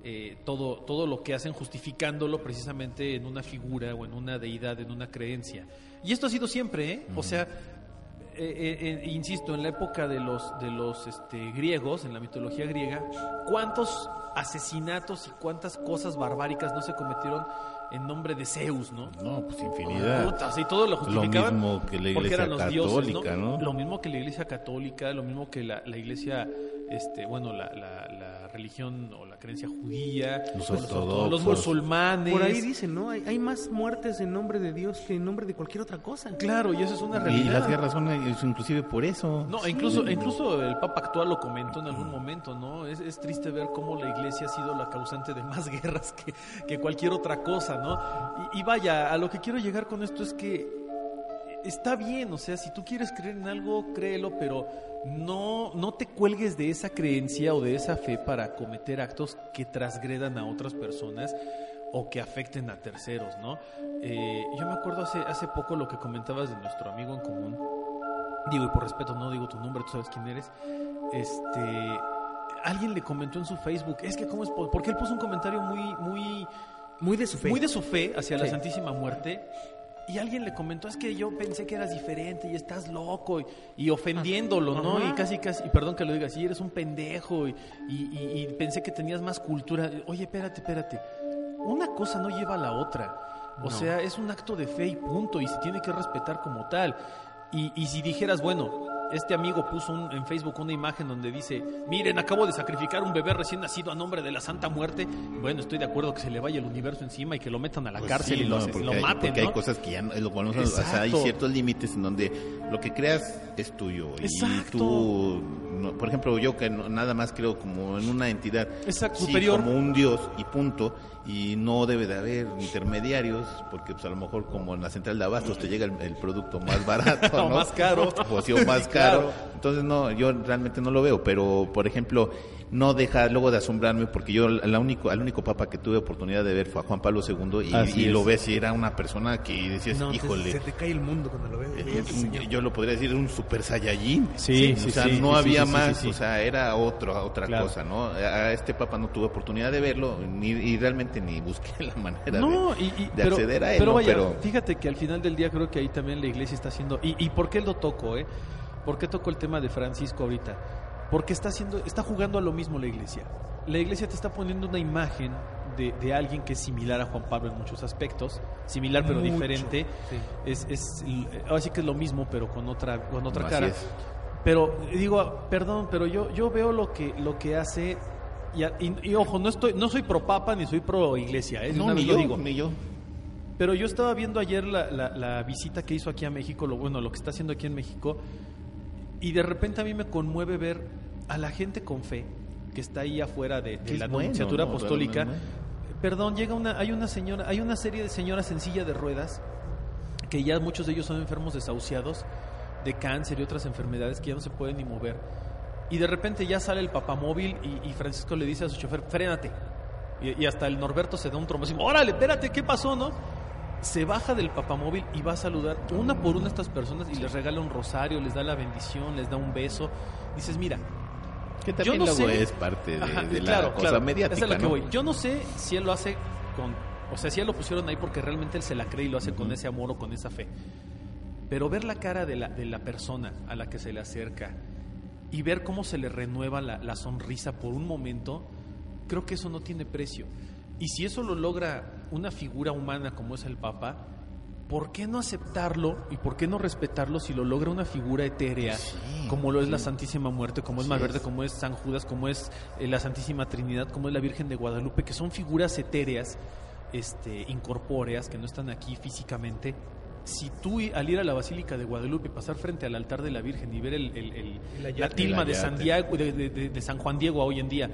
eh, todo, todo lo que hacen, justificándolo precisamente en una figura o en una deidad, en una creencia. Y esto ha sido siempre, ¿eh? O sea, eh, eh, insisto, en la época de los, de los este, griegos, en la mitología griega, ¿cuántos asesinatos y cuántas cosas barbáricas no se cometieron en nombre de Zeus, no? No, pues infinidad. Puta, o sea, y todo lo justificaban mismo que la Iglesia los dioses, católica, ¿no? Lo mismo que la iglesia católica, lo mismo que la, la iglesia, este, bueno, la, la- la religión o la creencia judía, Los ortodoxos. los musulmanes. Por ahí dicen, ¿no? Hay, hay más muertes en nombre de Dios que en nombre de cualquier otra cosa. Claro, y eso es una Y realidad. las guerras son inclusive por eso. No, incluso, incluso el Papa actual lo comentó en algún momento, ¿no? Es, es triste ver cómo la iglesia ha sido la causante de más guerras que, que cualquier otra cosa, ¿no? Y, y vaya, a lo que quiero llegar con esto es que está bien, o sea, si tú quieres creer en algo, créelo, pero no, no te cuelgues de esa creencia o de esa fe para cometer actos que transgredan a otras personas o que afecten a terceros, ¿no? Eh, yo me acuerdo hace, hace poco lo que comentabas de nuestro amigo en común, digo, y por respeto no digo tu nombre, tú sabes quién eres, este, alguien le comentó en su Facebook, es que cómo es, po- porque él puso un comentario muy, muy, Muy de su fe. muy de su fe hacia la. Santísima Muerte. Y alguien le comentó, es que yo pensé que eras diferente y estás loco y, y ofendiéndolo, ¿no? Ajá. Y casi, casi, y perdón que lo diga así, eres un pendejo y, y- y- y pensé que tenías más cultura. Oye, espérate, espérate. Una cosa no lleva a la otra. O No. sea, es un acto de fe y punto y se tiene que respetar como tal. Y, y si dijeras, bueno, este amigo puso un- en Facebook una imagen donde dice, miren, acabo de sacrificar un bebé recién nacido a nombre de la Santa Muerte. Bueno, estoy de acuerdo que se le vaya el universo encima y que lo metan a la Pues cárcel sí, y lo, no, ase- porque lo hay- maten, Porque ¿no? hay cosas que ya no, lo a- o sea, hay ciertos límites en donde lo que creas es tuyo. Exacto. Y tú, no- por ejemplo, yo que no- nada más creo como en una entidad Exacto, sí, superior. como un dios y punto. Y no debe de haber intermediarios, porque pues a lo mejor como en la central de abastos te llega el, el producto más barato, O ¿no? más caro. O más Claro. Caro. Entonces no, yo realmente no lo veo, pero por ejemplo, no deja luego de asombrarme porque yo la único, al único papa que tuve oportunidad de ver fue a Juan Pablo II y, lo ves y era una persona que decías, No, híjole, se te cae el mundo cuando lo ves. eh, yo lo podría decir un super saiyajin. Sí, o sí, sea, sí, no sí, había sí, sí, más, sí, sí. o sea, era otro, otra Claro. cosa, ¿no? A a este papa no tuve oportunidad de verlo ni, y realmente ni busqué la manera No, de, y, y- de pero, acceder a él, pero ¿no? vaya, pero fíjate que al final del día creo que ahí también la iglesia está haciendo. ¿Y, y por qué lo toco, eh? ¿Por qué toco el tema de Francisco ahorita? Porque está haciendo, está jugando a lo mismo la iglesia. La iglesia te está poniendo una imagen de, de alguien que es similar a Juan Pablo en muchos aspectos, similar pero Mucho, diferente. sí. Es, es, ahora sí que es lo mismo, pero con otra, con otra cara. es. Pero digo, perdón, pero yo, yo veo lo que, lo que hace. Y, y- y ojo, no estoy, no soy pro papa ni soy pro iglesia, ¿eh? No, ni yo, lo digo. ni yo. Pero yo estaba viendo ayer la, la- la visita que hizo aquí a México, lo bueno, lo que está haciendo aquí en México, y de repente a mí me conmueve ver a la gente con fe que está ahí afuera de, la bueno, Nunciatura ¿no? Apostólica. Perdón, llega una, hay una señora, hay una serie de señoras en silla de ruedas que ya muchos de ellos son enfermos desahuciados de cáncer y otras enfermedades que ya no se pueden ni mover. Y de repente ya sale el papamóvil y, y Francisco le dice a su chofer, frénate. Y, y hasta el Norberto se da un trombo así, órale, espérate, ¿qué pasó, no? Se baja del papamóvil y va a saludar una por una a estas personas y les regala un rosario, les da la bendición, les da un beso. Dices, mira, Que Yo también no luego sé. es parte de, Ajá, de la claro, cosa claro. mediática, Esa es la que ¿no? voy. Yo no sé si él lo hace con O sea, sí ya lo pusieron ahí porque realmente él se la cree y lo hace con ese amor o con esa fe. Pero ver la cara de la, de la persona a la que se le acerca y ver cómo se le renueva la, la sonrisa por un momento, creo que eso no tiene precio. Y si eso lo logra una figura humana como es el Papa, ¿por qué no aceptarlo y por qué no respetarlo si lo logra una figura etérea como lo es la Santísima Muerte, como es Malverde, es. como es San Judas, como es eh, la Santísima Trinidad, como es la Virgen de Guadalupe, que son figuras etéreas, este, incorpóreas, que no están aquí físicamente? Si tú al ir a la Basílica de Guadalupe y pasar frente al altar de la Virgen y ver el, el- el- El la tilma de. San, Diego, de, de- de- de San Juan Diego hoy en día,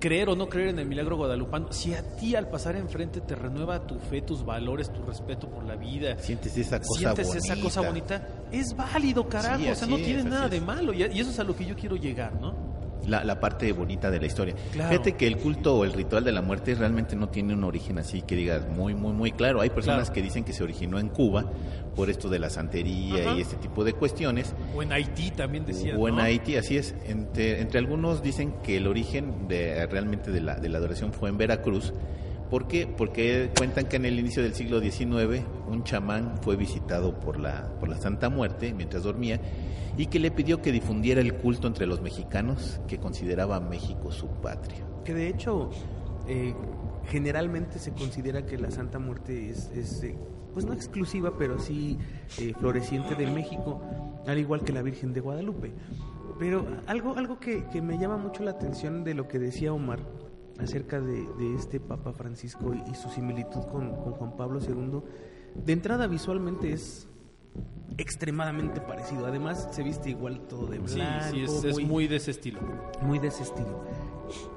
creer o no creer en el milagro guadalupano, si a ti al pasar enfrente te renueva tu fe, tus valores, tu respeto por la vida, Sientes esa cosa sientes bonita. esa cosa bonita, es válido, carajo, Sí, o sea, no es, tiene nada es. de malo, y, y eso es a lo que yo quiero llegar, ¿no? La, la parte bonita de la historia. Claro. Fíjate que el culto o el ritual de la muerte realmente no tiene un origen así que digas muy, muy, muy claro. Hay personas Claro. que dicen que se originó en Cuba por esto de la santería Ajá. y este tipo de cuestiones. O en Haití también decían, O en ¿no? Haití, así es. Entre, entre algunos dicen que el origen de, realmente de la, de la adoración fue en Veracruz. ¿Por qué? Porque cuentan que en el inicio del siglo XIX un chamán fue visitado por la, por la Santa Muerte mientras dormía y que le pidió que difundiera el culto entre los mexicanos que consideraba a México su patria. Que de hecho, eh, generalmente se considera que la Santa Muerte es, es, eh, pues no exclusiva, pero sí eh, floreciente de México, al igual que la Virgen de Guadalupe. Pero algo, algo que, que me llama mucho la atención de lo que decía Omar acerca de, de este Papa Francisco y, y su similitud con, con Juan Pablo II, de entrada visualmente es extremadamente parecido. Además, se viste igual todo de blanco. sí, es, es muy de ese estilo. muy de ese estilo.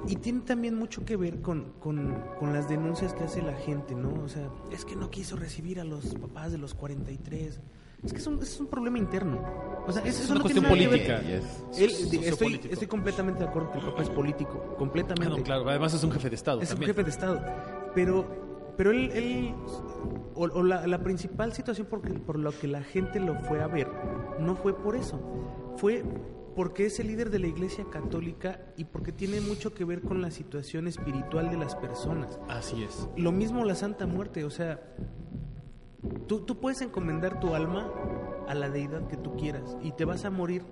Y tiene también mucho que ver con, con, con las denuncias que hace la gente, ¿no? O sea, es que no quiso recibir a los papás de los 43. Es que es un, es un problema interno. O sea, es, Es una no cuestión política. Es- Él- Es estoy, estoy completamente de acuerdo que el papá es político, Ah, completamente. no, claro, además es un jefe de Estado Es un jefe de Estado. Pero, pero él, él- o, o la, la principal situación por, por lo que la gente lo fue a ver, no fue por eso. Fue porque es el líder de la Iglesia Católica y porque tiene mucho que ver con la situación espiritual de las personas. Así es. Lo mismo la Santa Muerte, o sea, tú, tú puedes encomendar tu alma a la deidad que tú quieras y te vas a morir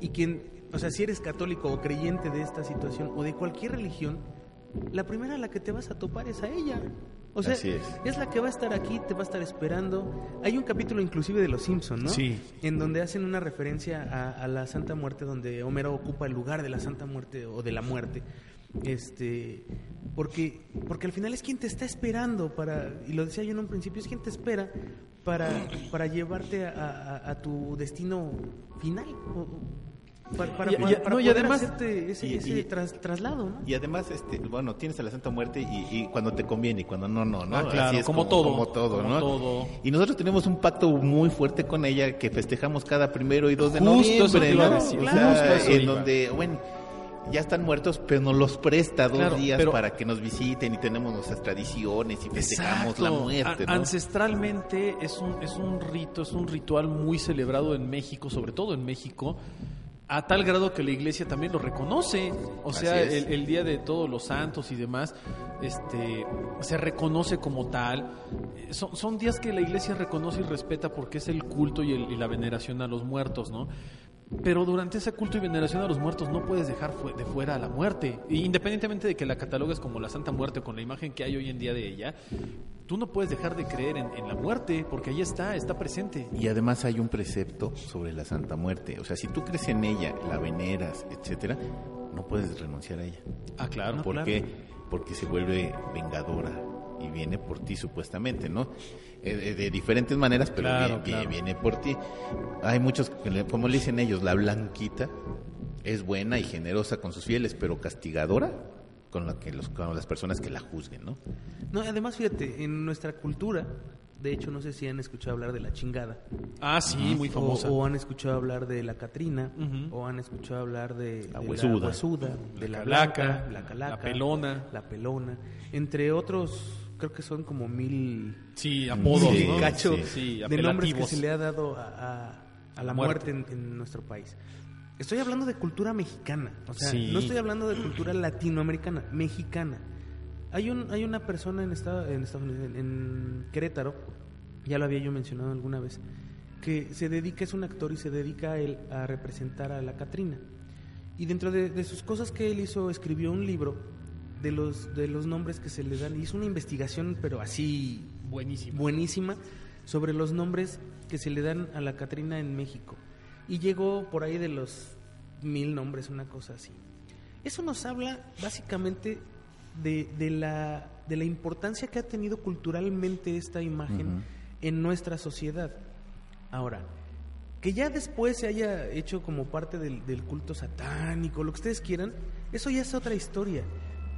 y quien, o sea, si eres católico o creyente de esta situación o de cualquier religión, la primera a la que te vas a topar es a ella. O sea, es. la que va a estar aquí, te va a estar esperando. Hay un capítulo inclusive de Los Simpson, ¿no? Sí. En donde hacen una referencia a, a la Santa Muerte, donde Homero ocupa el lugar de la Santa Muerte o de la muerte. Este, porque, porque al final es quien te está esperando para, y lo decía yo en un principio, es quien te espera para, para llevarte a, a- a tu destino final. o para, para, Y- y- para- para no, y poder además- hacerte ese, y- ese y- tras- traslado, ¿no? Y además, este, bueno, tienes a la Santa Muerte y, y cuando te conviene y cuando no, no, ¿no? Ah, claro, como todo, Como todo, como ¿no? todo. Y nosotros tenemos un pacto muy fuerte con ella que festejamos cada primero y dos de Justo noviembre, ¿no? decir, O justo sea, eso en iba. donde, bueno, ya están muertos, pero nos los presta dos Claro, días pero- para que nos visiten y tenemos nuestras tradiciones y festejamos la Exacto. muerte, A- ¿no? Ancestralmente es un, es un rito, es un ritual muy celebrado en México, sobre todo en México, a tal grado que la iglesia también lo reconoce. O sea, el, el Día de Todos los Santos y demás este, se reconoce como tal. Eh, Son, son días que la iglesia reconoce y respeta porque es el culto y, el- y la veneración a los muertos, ¿no? Pero durante ese culto y veneración a los muertos no puedes dejar de fuera a la muerte. Independientemente de que la catalogues como la Santa Muerte con la imagen que hay hoy en día de ella, tú no puedes dejar de creer en, en la muerte porque ahí está, está presente. Y además hay un precepto sobre la Santa Muerte. O sea, si tú crees en ella, la veneras, etcétera, no puedes renunciar a ella. Ah, claro. ¿Por claro. qué? Porque se vuelve vengadora y viene por ti supuestamente, ¿no? Eh, de, diferentes maneras, pero Claro, viene, claro. viene por ti. Hay muchos, como le dicen ellos, la blanquita es buena y generosa con sus fieles, pero castigadora con, la que los, con las personas que la juzguen, ¿no? No, además, fíjate, en nuestra cultura, de hecho, no sé si han escuchado hablar de la chingada. Ah, sí, muy O, famosa. o han escuchado hablar de la Catrina, o han escuchado hablar de La de huesuda. huesuda, de la, La blanca, calaca, la calaca, la pelona. la pelona, entre otros, creo que son como mil, Sí, apodos, Sí, ¿no? cacho sí, sí, de nombres que se le ha dado a, a- a la Muerte. muerte, en, en nuestro país. Estoy hablando de cultura mexicana, o sea, Sí. no estoy hablando de cultura latinoamericana, mexicana. Hay, un, hay una persona en, esta- en Estados Unidos, en, en Querétaro, ya lo había yo mencionado alguna vez, que se dedica, es un actor y se dedica a él a representar a la Catrina. Y dentro de, de sus cosas que él hizo, escribió un libro de los, de los nombres que se le dan. Hizo una investigación, pero así Buenísimo. buenísima, sobre los nombres que se le dan a la Catrina en México. Y llegó por ahí de los mil nombres, una cosa así. Eso nos habla básicamente de, de la, de la importancia que ha tenido culturalmente esta imagen en nuestra sociedad. Ahora, que ya después se haya hecho como parte del, del culto satánico, lo que ustedes quieran, eso ya es otra historia.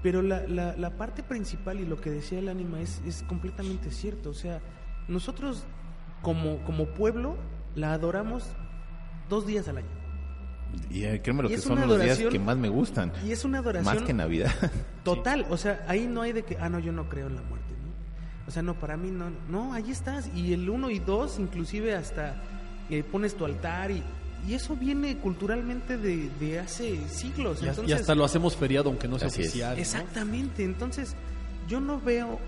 Pero la, la, la parte principal y lo que decía el ánima es, es completamente cierto. O sea, nosotros como, como pueblo la adoramos dos días al año. Y eh, créeme lo Y que son los días que más me gustan. Y es una adoración Más que Navidad. total. O sea, ahí no hay de que, ah, no, yo no creo en la muerte. ¿no? O sea, no, para mí no. No, ahí estás. Y el uno y dos, inclusive hasta eh, pones tu altar y, y eso viene culturalmente de, de hace siglos. Y, Entonces, y hasta lo hacemos feriado aunque no sea oficial. ¿no? Exactamente, entonces yo no veo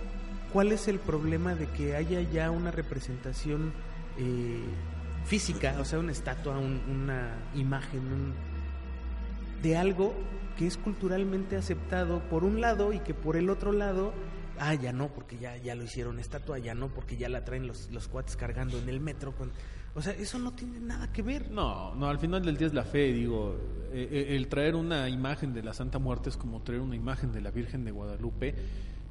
cuál es el problema de que haya ya una representación eh, física, o sea, una estatua, un- una imagen un- de algo que es culturalmente aceptado por un lado y que por el otro lado, ah, ya no, porque ya, ya lo hicieron estatua, ya no, porque ya la traen los, los cuates cargando en el metro. o sea, eso no tiene nada que ver. No, no, al final del día es la fe, digo, eh, eh, el traer una imagen de la Santa Muerte es como traer una imagen de la Virgen de Guadalupe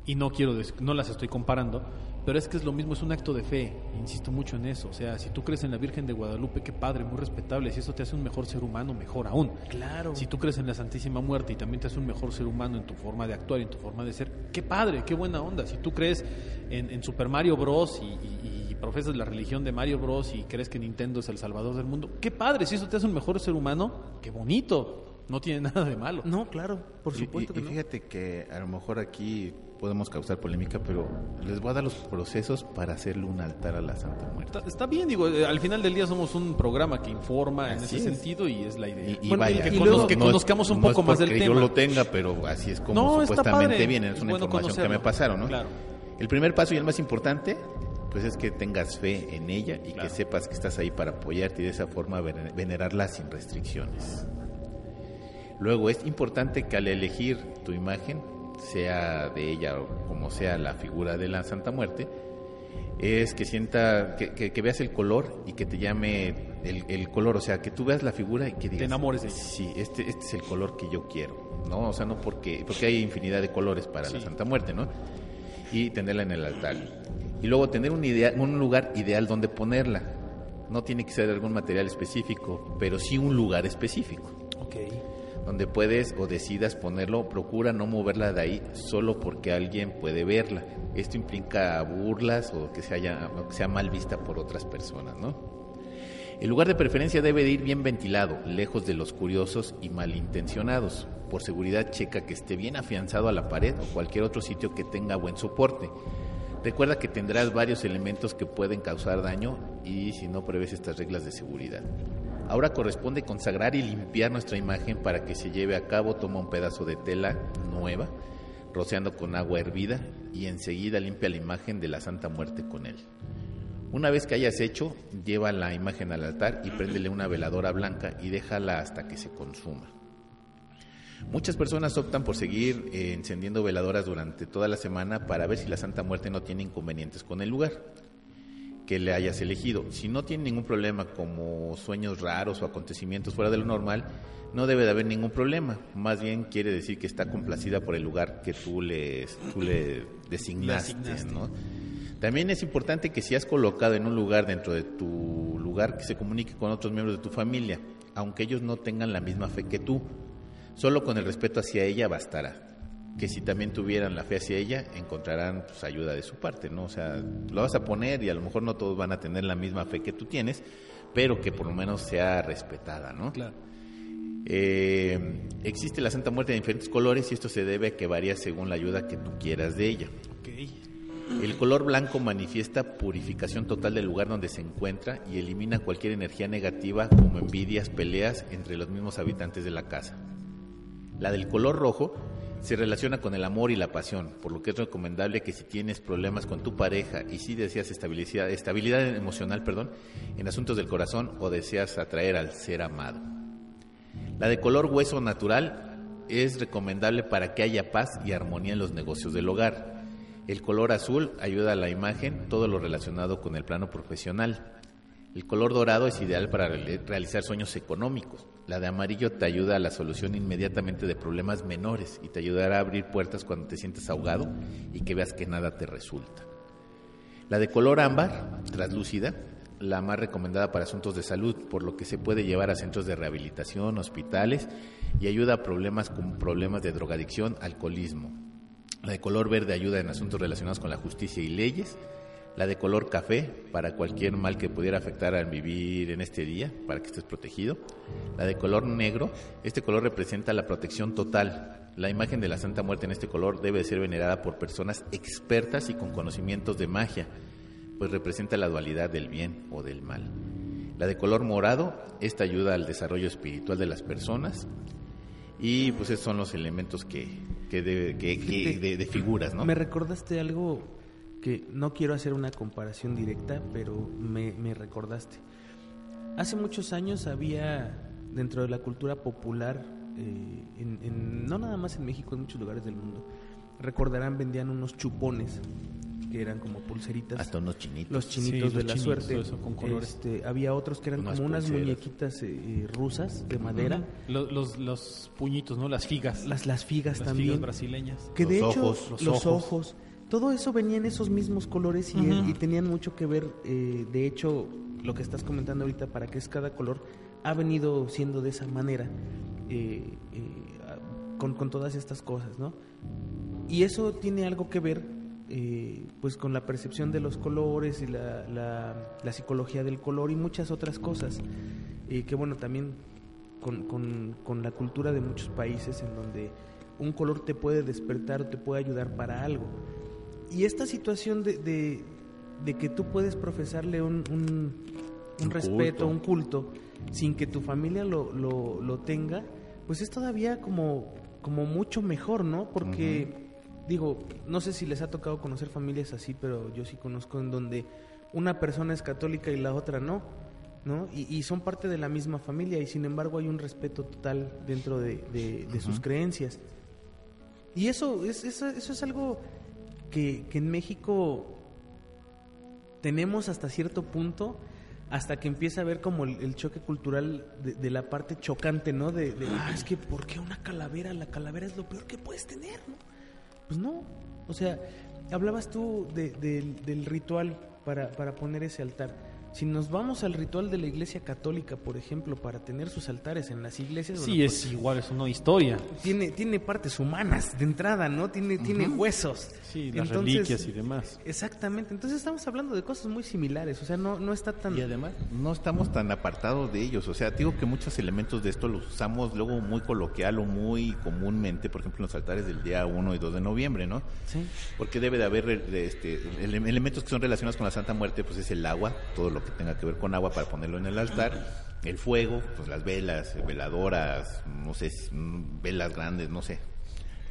y no quiero, des- no las estoy comparando, pero es que es lo mismo, es un acto de fe, insisto mucho en eso, o sea, si tú crees en la Virgen de Guadalupe, qué padre, muy respetable, si eso te hace un mejor ser humano, mejor aún. Claro. Si tú crees en la Santísima Muerte y también te hace un mejor ser humano en tu forma de actuar y en tu forma de ser, qué padre, qué buena onda. Si tú crees en, en Super Mario Bros. Y, y- y profesas la religión de Mario Bros. y crees que Nintendo es el salvador del mundo, qué padre. Si eso te hace un mejor ser humano, qué bonito. No tiene nada de malo. No, claro, por Y- supuesto y, que y no. fíjate que a lo mejor aquí podemos causar polémica, pero les voy a dar los procesos para hacerle un altar a la Santa Muerte. Está, está bien, digo, eh, al final del día somos un programa que informa en ese es. sentido y es la idea. Y, y Bueno, vaya, que, y que no es- conozcamos un no poco es más del tema. yo lo tenga, pero así es como No, supuestamente viene, es una bueno información que me pasaron, ¿no? Claro. El primer paso y el más importante, pues es que tengas fe en ella y Claro. que sepas que estás ahí para apoyarte y de esa forma vener- venerarla sin restricciones. Luego es importante que al elegir tu imagen, sea de ella o como sea la figura de la Santa Muerte, es que sienta, que, que- que veas el color y que te llame el, el color, o sea, que tú veas la figura y que digas, enamores de ella. Sí, este, este es el color que yo quiero, ¿no? O sea, no porque, porque hay infinidad de colores para la. Santa Muerte, ¿no? Y tenerla en el altar. Y luego tener un, idea, un lugar ideal donde ponerla. No tiene que ser algún material específico, pero sí un lugar específico Ok. Donde puedes o decidas ponerlo, procura no moverla de ahí solo porque alguien puede verla. Esto implica burlas o que, sea mal vista por otras personas, ¿no? El lugar de preferencia debe de ir bien ventilado, lejos de los curiosos y malintencionados. Por seguridad checa que esté bien afianzado a la pared o cualquier otro sitio que tenga buen soporte. Recuerda que tendrás varios elementos que pueden causar daño y si no prevés estas reglas de seguridad. Ahora corresponde consagrar y limpiar nuestra imagen para que se lleve a cabo. Toma un pedazo de tela nueva, rociando con agua hervida y enseguida limpia la imagen de la Santa Muerte con él. Una vez que hayas hecho, lleva la imagen al altar y préndele una veladora blanca y déjala hasta que se consuma. Muchas personas optan por seguir eh, encendiendo veladoras durante toda la semana para ver si la Santa Muerte no tiene inconvenientes con el lugar que le hayas elegido. Si no tiene ningún problema como sueños raros o acontecimientos fuera de lo normal, no debe de haber ningún problema. Más bien quiere decir que está complacida por el lugar que tú le, tú le designaste. ¿no? También es importante que si has colocado en un lugar dentro de tu lugar que se comunique con otros miembros de tu familia, aunque ellos no tengan la misma fe que tú. Solo con el respeto hacia ella bastará. Que si también tuvieran la fe hacia ella, encontrarán pues, ayuda de su parte, ¿no? O sea, lo vas a poner y a lo mejor no todos van a tener la misma fe que tú tienes, pero que por lo menos sea respetada, ¿no? Claro. Eh, existe la Santa Muerte de diferentes colores y esto se debe a que varía según la ayuda que tú quieras de ella. Ok. El color blanco manifiesta purificación total del lugar donde se encuentra y elimina cualquier energía negativa como envidias, peleas entre los mismos habitantes de la casa. La del color rojo Se relaciona con el amor y la pasión, por lo que es recomendable que si tienes problemas con tu pareja y si deseas estabilidad, emocional perdón, en asuntos del corazón o deseas atraer al ser amado. La de color hueso natural es recomendable para que haya paz y armonía en los negocios del hogar. El color azul ayuda a la imagen, todo lo relacionado con el plano profesional. El color dorado es ideal para reali- realizar sueños económicos. La de amarillo te ayuda a la solución inmediatamente de problemas menores y te ayudará a abrir puertas cuando te sientes ahogado y que veas que nada te resulta. La de color ámbar, translúcida, la más recomendada para asuntos de salud, por lo que se puede llevar a centros de rehabilitación, hospitales y ayuda a problemas como problemas de drogadicción, alcoholismo. La de color verde ayuda en asuntos relacionados con la justicia y leyes. La de color café para cualquier mal que pudiera afectar al vivir en este día, para que estés protegido. La de color negro, este color representa la protección total. La imagen de la Santa Muerte en este color debe ser venerada por personas expertas y con conocimientos de magia, pues representa la dualidad del bien o del mal. La de color morado, esta ayuda al desarrollo espiritual de las personas. Y pues esos son los elementos que, que, de, que- que- Fíjate, de- de figuras, ¿no? Me recordaste algo que no quiero hacer una comparación directa, pero me, me recordaste. Hace muchos años había dentro de la cultura popular, eh, en- en- no nada más en México, en muchos lugares del mundo, recordarán, vendían unos chupones que eran como pulseritas. Hasta unos chinitos. los chinitos Sí, de los la chinitos, suerte. eso, con colores. Este, había otros que eran Unas como unas pulseras. muñequitas eh, eh, rusas de madera. Los, los, los puñitos, ¿no? Las figas. Las, las figas Las también. figas brasileñas. Que de hecho, ojos, los, los ojos. ojos. Todo eso venía en esos mismos colores y, tenían mucho que ver. eh, de hecho, lo que estás comentando ahorita, para qué es cada color, ha venido siendo de esa manera, eh, eh, con, con todas estas cosas, ¿no? Y eso tiene algo que ver, eh, pues, con la percepción de los colores y la, la- la psicología del color y muchas otras cosas. Que bueno, también con, con- con la cultura de muchos países en donde un color te puede despertar o te puede ayudar para algo. Y esta situación de, de- de que tú puedes profesarle un, un- un Un respeto, culto. un culto, sin que tu familia lo, lo- lo tenga, pues es todavía como, como mucho mejor, ¿no? Porque, digo, no sé si les ha tocado conocer familias así, pero yo sí conozco en donde una persona es católica y la otra no. ¿no? Y, y son parte de la misma familia y sin embargo hay un respeto total dentro de, de- de sus creencias. Y eso es, eso, eso es algo que, que en México tenemos hasta cierto punto, hasta que empieza a ver como el, el choque cultural de, de la parte chocante, ¿no? De, de, ah, es que ¿por qué una calavera? La calavera es lo peor que puedes tener, ¿no? Pues no, o sea, hablabas tú de- del- del ritual para, para poner ese altar. Si nos vamos al ritual de la iglesia católica, por ejemplo, para tener sus altares en las iglesias, Sí, bueno, es igual, es una historia. pues, tiene, tiene partes humanas de entrada, ¿no? Tiene, tiene huesos. Sí, las Entonces, reliquias y demás. Exactamente, entonces estamos hablando de cosas muy similares, o sea, no, no está tan... Y además no estamos tan apartados de ellos, o sea, digo que muchos elementos de esto los usamos luego muy coloquial o muy comúnmente, por ejemplo, en los altares del día 1 y 2 de noviembre, ¿no? Sí. Porque debe de haber eh, este, ele- elementos que son relacionados con la Santa Muerte, pues es el agua, todo lo que tenga que ver con agua para ponerlo en el altar, el fuego, pues las velas, eh, veladoras, no sé, mm, velas grandes, no sé,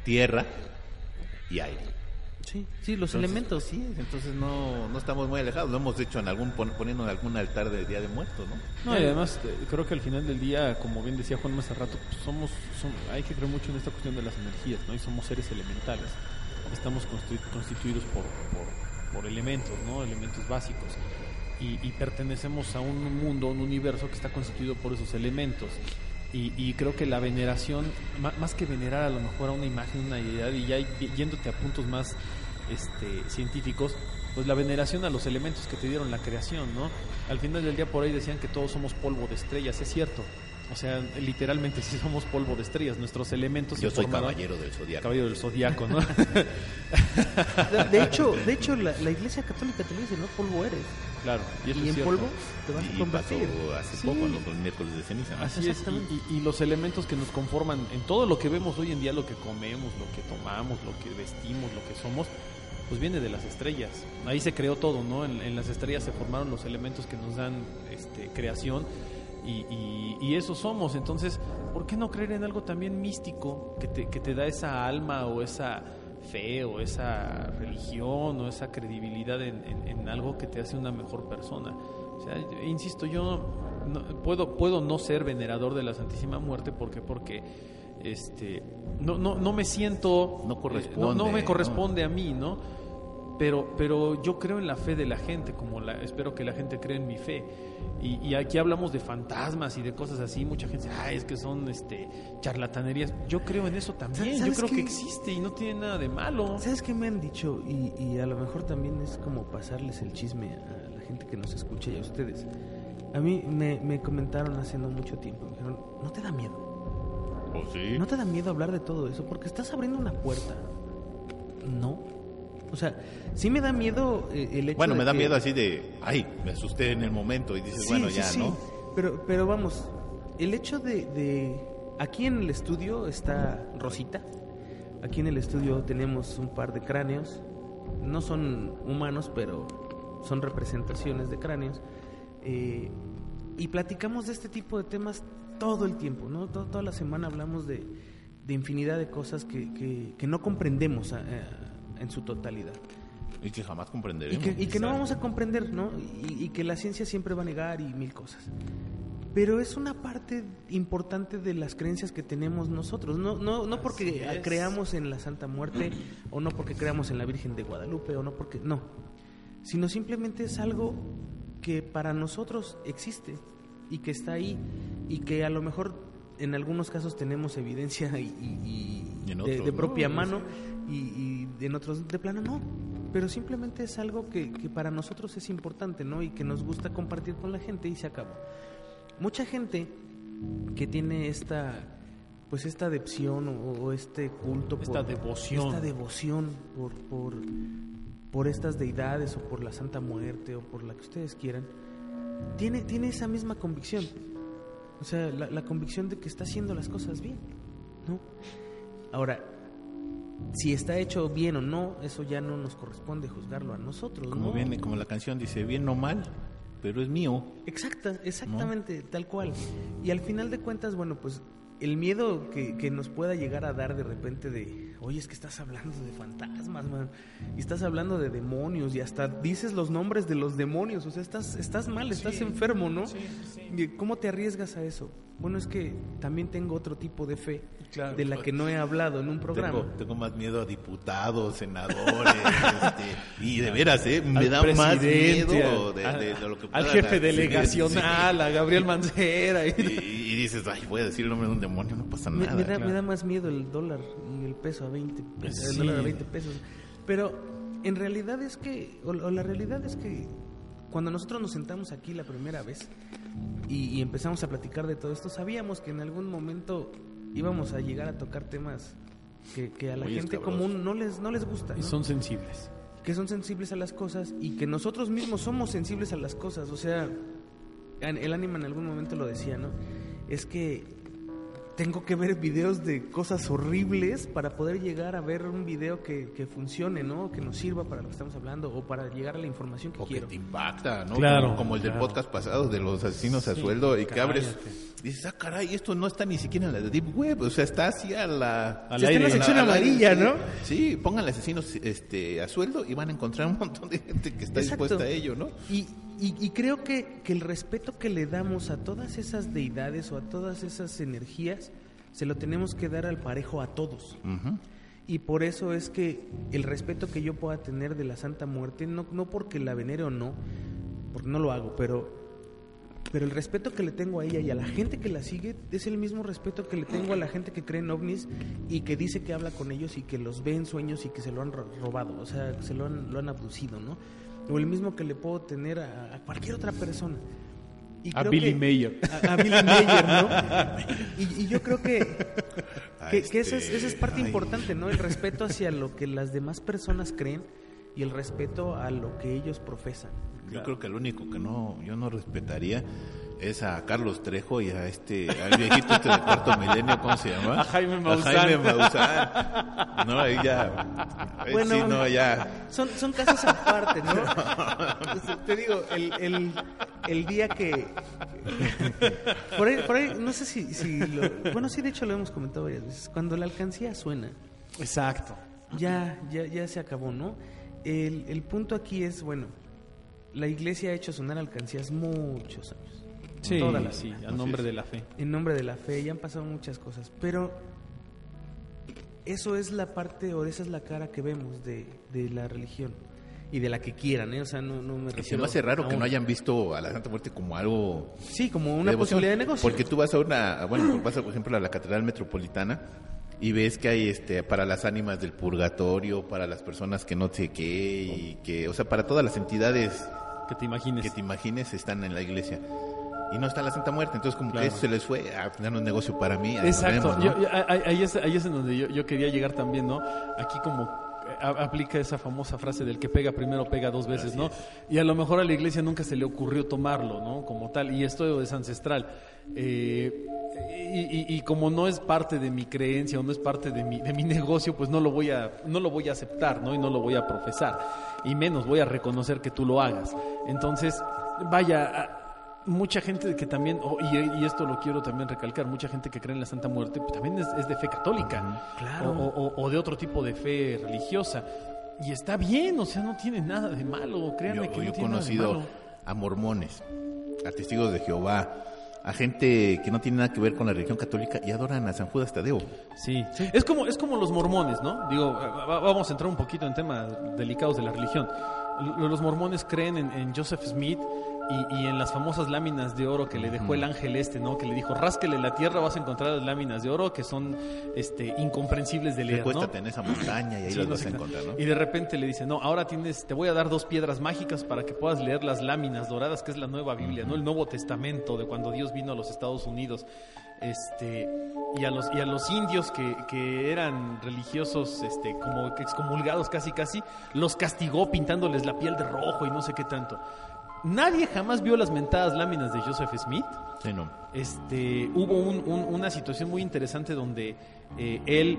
tierra y aire. Sí, sí, los Entonces, elementos. Sí, entonces no, no estamos muy alejados, lo hemos hecho en algún pon- poniendo en algún altar de Día de Muertos, ¿no? No, y además eh, creo que al final del día, como bien decía Juan hace rato, pues somos, som- hay que creer mucho en esta cuestión de las energías, ¿no? Y somos seres elementales. Estamos constitu- constituidos por, por, por elementos, ¿no? Elementos básicos. Y, y pertenecemos a un mundo, un universo que está constituido por esos elementos. Y, y creo que la veneración, más que venerar a lo mejor a una imagen, una idea, y ya yéndote a puntos más este, científicos, pues la veneración a los elementos que te dieron la creación, ¿no? Al final del día por ahí decían que todos somos polvo de estrellas, es cierto. O sea, literalmente sí somos polvo de estrellas, nuestros elementos Yo se soy formaron- caballero del zodiaco. caballero del zodiaco, ¿no? De, hecho, de hecho la, la iglesia católica te lo dice, ¿no? Polvo eres. Claro, y, eso Y es en cierto. polvo te vas a Y pasó convertir. hace Sí. poco, los, los miércoles de ceniza. ¿no? Así es, y, y- y los elementos que nos conforman en todo lo que vemos hoy en día, lo que comemos, lo que tomamos, lo que vestimos, lo que somos, pues viene de las estrellas. Ahí se creó todo, ¿no? En, en las estrellas se formaron los elementos que nos dan este, creación Y, y, y eso somos. Entonces, ¿por qué no creer en algo también místico que te, que te da esa alma o esa fe o esa religión o esa credibilidad en, en- en algo que te hace una mejor persona? O sea, yo- insisto, yo no- puedo, puedo no ser venerador de la Santísima Muerte porque, porque este, no, no, no me siento... No eh, corresponde, no- no me corresponde a mí, ¿no? Pero, pero yo creo en la fe de la gente, como la, espero que la gente crea en mi fe. Y, y aquí hablamos de fantasmas y de cosas así. Mucha gente dice, ay, es que son este, charlatanerías. Yo creo en eso también. Yo ¿Sabes creo que existe y no tiene nada de malo. ¿Sabes qué me han dicho? Y, y a lo mejor también es como pasarles el chisme a la gente que nos escucha y a ustedes. A mí me, me comentaron hace no mucho tiempo, me dijeron, ¿no te da miedo? ¿O sí? ¿No te da miedo hablar de todo eso? Porque estás abriendo una puerta. No. O sea, sí me da miedo eh, el hecho Bueno, de me da que- miedo así de, ay, me asusté en el momento y dices, Sí, bueno, sí, ya, sí. ¿no? Pero, pero vamos, el hecho de, de- Aquí en el estudio está Rosita. Aquí en el estudio tenemos un par de cráneos. No son humanos, pero son representaciones de cráneos. Eh, y platicamos de este tipo de temas todo el tiempo, ¿no? To- toda la semana hablamos de, de infinidad de cosas que, que- que no comprendemos a- en su totalidad. Y que jamás Y comprenderemos. que, y que no vamos a comprender, ¿no? Y, y que la ciencia siempre va a negar y mil cosas. Pero es una parte importante de las creencias que tenemos nosotros. No, no, no porque creamos en la Santa Muerte, o no porque creamos en la Virgen de Guadalupe, o no porque. No. Sino simplemente es algo que para nosotros existe y que está ahí y que a lo mejor en algunos casos tenemos evidencia y, y- y Y en de, otros de no, propia pues. mano y, y en otros de plano no. Pero simplemente es algo que, que para nosotros es importante, ¿no? Y que nos gusta compartir con la gente y se acabó. Mucha gente que tiene esta pues esta adepción o, o este culto Esta devoción. esta devoción por, por por estas deidades o por la Santa Muerte o por la que ustedes quieran tiene tiene esa misma convicción o sea la, la convicción de que está haciendo las cosas bien no ahora si está hecho bien o no eso ya no nos corresponde juzgarlo a nosotros Como ¿no? viene, como la canción dice, bien o mal, pero es mío. Exacta, exactamente, tal cual. Y al final de cuentas, bueno, pues el miedo que, que nos pueda llegar a dar de repente de, oye, es que estás hablando de fantasmas, man, y estás hablando de demonios, y hasta dices los nombres de los demonios, o sea, estás, estás mal, estás enfermo, ¿no? Y ¿Cómo te arriesgas a eso? Bueno, es que también tengo otro tipo de fe Claro. de la que no he hablado en un programa. Tengo, tengo más miedo a diputados, senadores, este, y de veras, ¿eh? Me Al da más miedo al- de, al- de- de lo que al puedan jefe delegacional, a Gabriel Mancera. y- Sí. Y, y dices, ay, voy a decir el nombre de un demonio, no pasa Me, nada. me da, claro. me da más miedo el dólar y el peso a 20, el Sí. dólar a 20 pesos. Pero en realidad es que, o, o la realidad es que cuando nosotros nos sentamos aquí la primera vez y, y empezamos a platicar de todo esto, sabíamos que en algún momento íbamos a llegar a tocar temas que, que a la Muy gente común no les, no les gusta. Y ¿no? son sensibles. que son sensibles a las cosas y que nosotros mismos somos sensibles a las cosas. O sea, el ánima en algún momento lo decía, ¿no? Es que tengo que ver videos de cosas horribles para poder llegar a ver un video que, que funcione, ¿no? Que nos sirva para lo que estamos hablando o para llegar a la información que O que quiero. te impacta, ¿no? Claro, como, como el del claro. podcast pasado de los asesinos a sueldo y que abres, dices, ah, caray, esto no está ni siquiera en la Deep Web, o sea, está así a la... Al está en la sección amarilla, sí. ¿no? Sí, pongan asesinos este, a sueldo y van a encontrar un montón de gente que está Exacto. dispuesta a ello, ¿no? Y, y- y creo que, que el respeto que le damos a todas esas deidades o a todas esas energías, se lo tenemos que dar al parejo a todos. Y por eso es que el respeto que yo pueda tener de la Santa Muerte, no, no porque la venere o no, porque no lo hago, pero, pero el respeto que le tengo a ella y a la gente que la sigue es el mismo respeto que le tengo a la gente que cree en ovnis y que dice que habla con ellos y que los ve en sueños y que se lo han ro- robado, o sea, se lo han, lo han abducido, ¿no? O el mismo que le puedo tener a, a cualquier otra persona. Y A creo Billy que- Mayer. A, a Billy Mayer, ¿no? Y, y yo creo que, que, que esa, es, este, esa es parte ay. importante, ¿no? El respeto hacia lo que las demás personas creen y el respeto a lo que ellos profesan. Yo creo que el único que no, yo no respetaría es a Carlos Trejo y a este, al viejito este de cuarto milenio, ¿cómo se llama? A Jaime A Maussan. Jaime Maussan. No, ahí ya, Bueno, sí, no, ya. Son, son casos aparte, ¿no? Pues, Te digo, el, el, el día que, Por ahí, por ahí, no sé si, si lo- bueno, sí, de hecho lo hemos comentado varias veces. Cuando la alcancía suena, Exacto. ya, ya, ya se acabó, ¿no? El, el punto aquí es, bueno, la iglesia ha hecho sonar alcancías muchos años. Sí, Toda la sí, vida. a nombre de la fe. En nombre de la fe, ya han pasado muchas cosas, pero eso es la parte, o esa es la cara que vemos de, de la religión. Y de la que quieran, ¿eh? O sea, no, no me Y se refiero me hace raro que un- no hayan visto a la Santa Muerte como algo Sí, como una devoción. posibilidad de negocio. Porque tú vas a una, bueno, vas a, por ejemplo a la Catedral Metropolitana y ves que hay este para las ánimas del purgatorio, para las personas que no sé qué y que, o sea, para todas las entidades Que te imagines. que te imagines están en la iglesia. Y no está la Santa Muerte, entonces como Claro. que eso se les fue a tener un negocio para mí. Exacto, vemos, ¿no? Yo- yo- ahí, es, ahí es en donde yo, yo quería llegar también, ¿no? Aquí como eh, aplica esa famosa frase del que pega primero pega dos veces, ¿no? Y a lo mejor a la iglesia nunca se le ocurrió tomarlo, ¿no? Como tal, y esto es ancestral. Eh, y, y- y como no es parte de mi creencia o no es parte de mi, de mi negocio, pues no lo voy a no lo voy a aceptar, ¿no? Y no lo voy a profesar y menos voy a reconocer que tú lo hagas. Entonces, vaya. Mucha gente que también, oh, y, y esto lo quiero también recalcar, mucha gente que cree en la Santa Muerte pues, también es, es de fe católica Claro. o, o- o de otro tipo de fe religiosa. Y está bien, o sea, no tiene nada de malo, créanme Yo, que yo no he tiene nada de conocido malo. a mormones, a testigos de Jehová, a gente que no tiene nada que ver con la religión católica y adoran a San Judas Tadeo. Sí. Es como es como los mormones, ¿no? Digo, va- va- vamos a entrar un poquito en temas delicados de la religión. Los mormones creen en, en Joseph Smith y, y en las famosas láminas de oro que le dejó el ángel este, ¿no? Que le dijo, rásquele la tierra, vas a encontrar las láminas de oro que son este, incomprensibles de leer, ¿no? En esa montaña y ahí Sí, las no vas a encontrar, ¿no? Y de repente le dice, no, ahora tienes, te voy a dar dos piedras mágicas para que puedas leer las láminas doradas, que es la nueva Biblia, ¿no? El Nuevo Testamento de cuando Dios vino a los Estados Unidos. Este, y a los, y a los indios que, que eran religiosos, este, como que excomulgados casi casi, los castigó pintándoles la piel de rojo y no sé qué tanto. Nadie jamás vio las mentadas láminas de Joseph Smith Sí, no. este, hubo un- un- una situación muy interesante donde eh, él,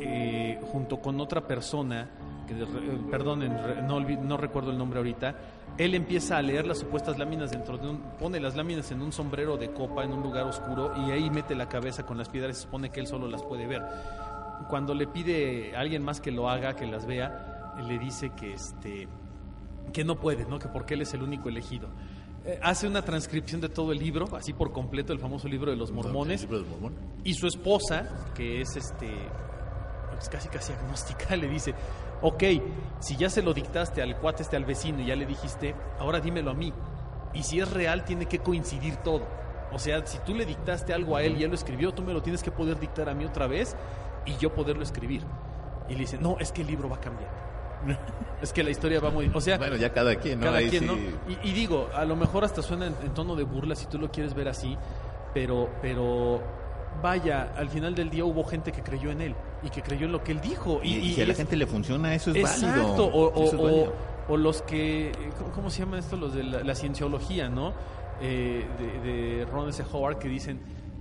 eh, junto con otra persona, que, eh, perdonen, no, no recuerdo el nombre ahorita, él empieza a leer las supuestas láminas dentro de un, pone las láminas en un sombrero de copa en un lugar oscuro y ahí mete la cabeza con las piedras y se supone que él solo las puede ver. Cuando le pide a alguien más que lo haga, que las vea, le dice que este que no puede, ¿no? Que porque él es el único elegido. Eh, hace una transcripción de todo el libro, así por completo, el famoso libro de los mormones. El libro del mormón. Y su esposa, que es este pues casi casi agnóstica, le dice, ok, si ya se lo dictaste al cuate este al vecino y ya le dijiste, ahora dímelo a mí. Y si es real, tiene que coincidir todo. O sea, si tú le dictaste algo a él y él lo escribió, tú me lo tienes que poder dictar a mí otra vez y yo poderlo escribir. Y le dice, no, es que el libro va cambiando. es que la historia va muy... O sea, Bueno, ya cada quien, ¿no? cada Ahí quien, sí. ¿no? Y, y digo, a lo mejor hasta suena en, en tono de burla si tú lo quieres ver así, pero, pero vaya, al final del día hubo gente que creyó en él y que creyó en lo que él dijo. Y, Y, y si a la es- gente le funciona, eso es Exacto, válido. o, o- Eso es o- válido. o los que, ¿cómo, cómo se llaman esto? Los de la, la cienciología, ¿no? Eh, de, de Ron S. Howard que dicen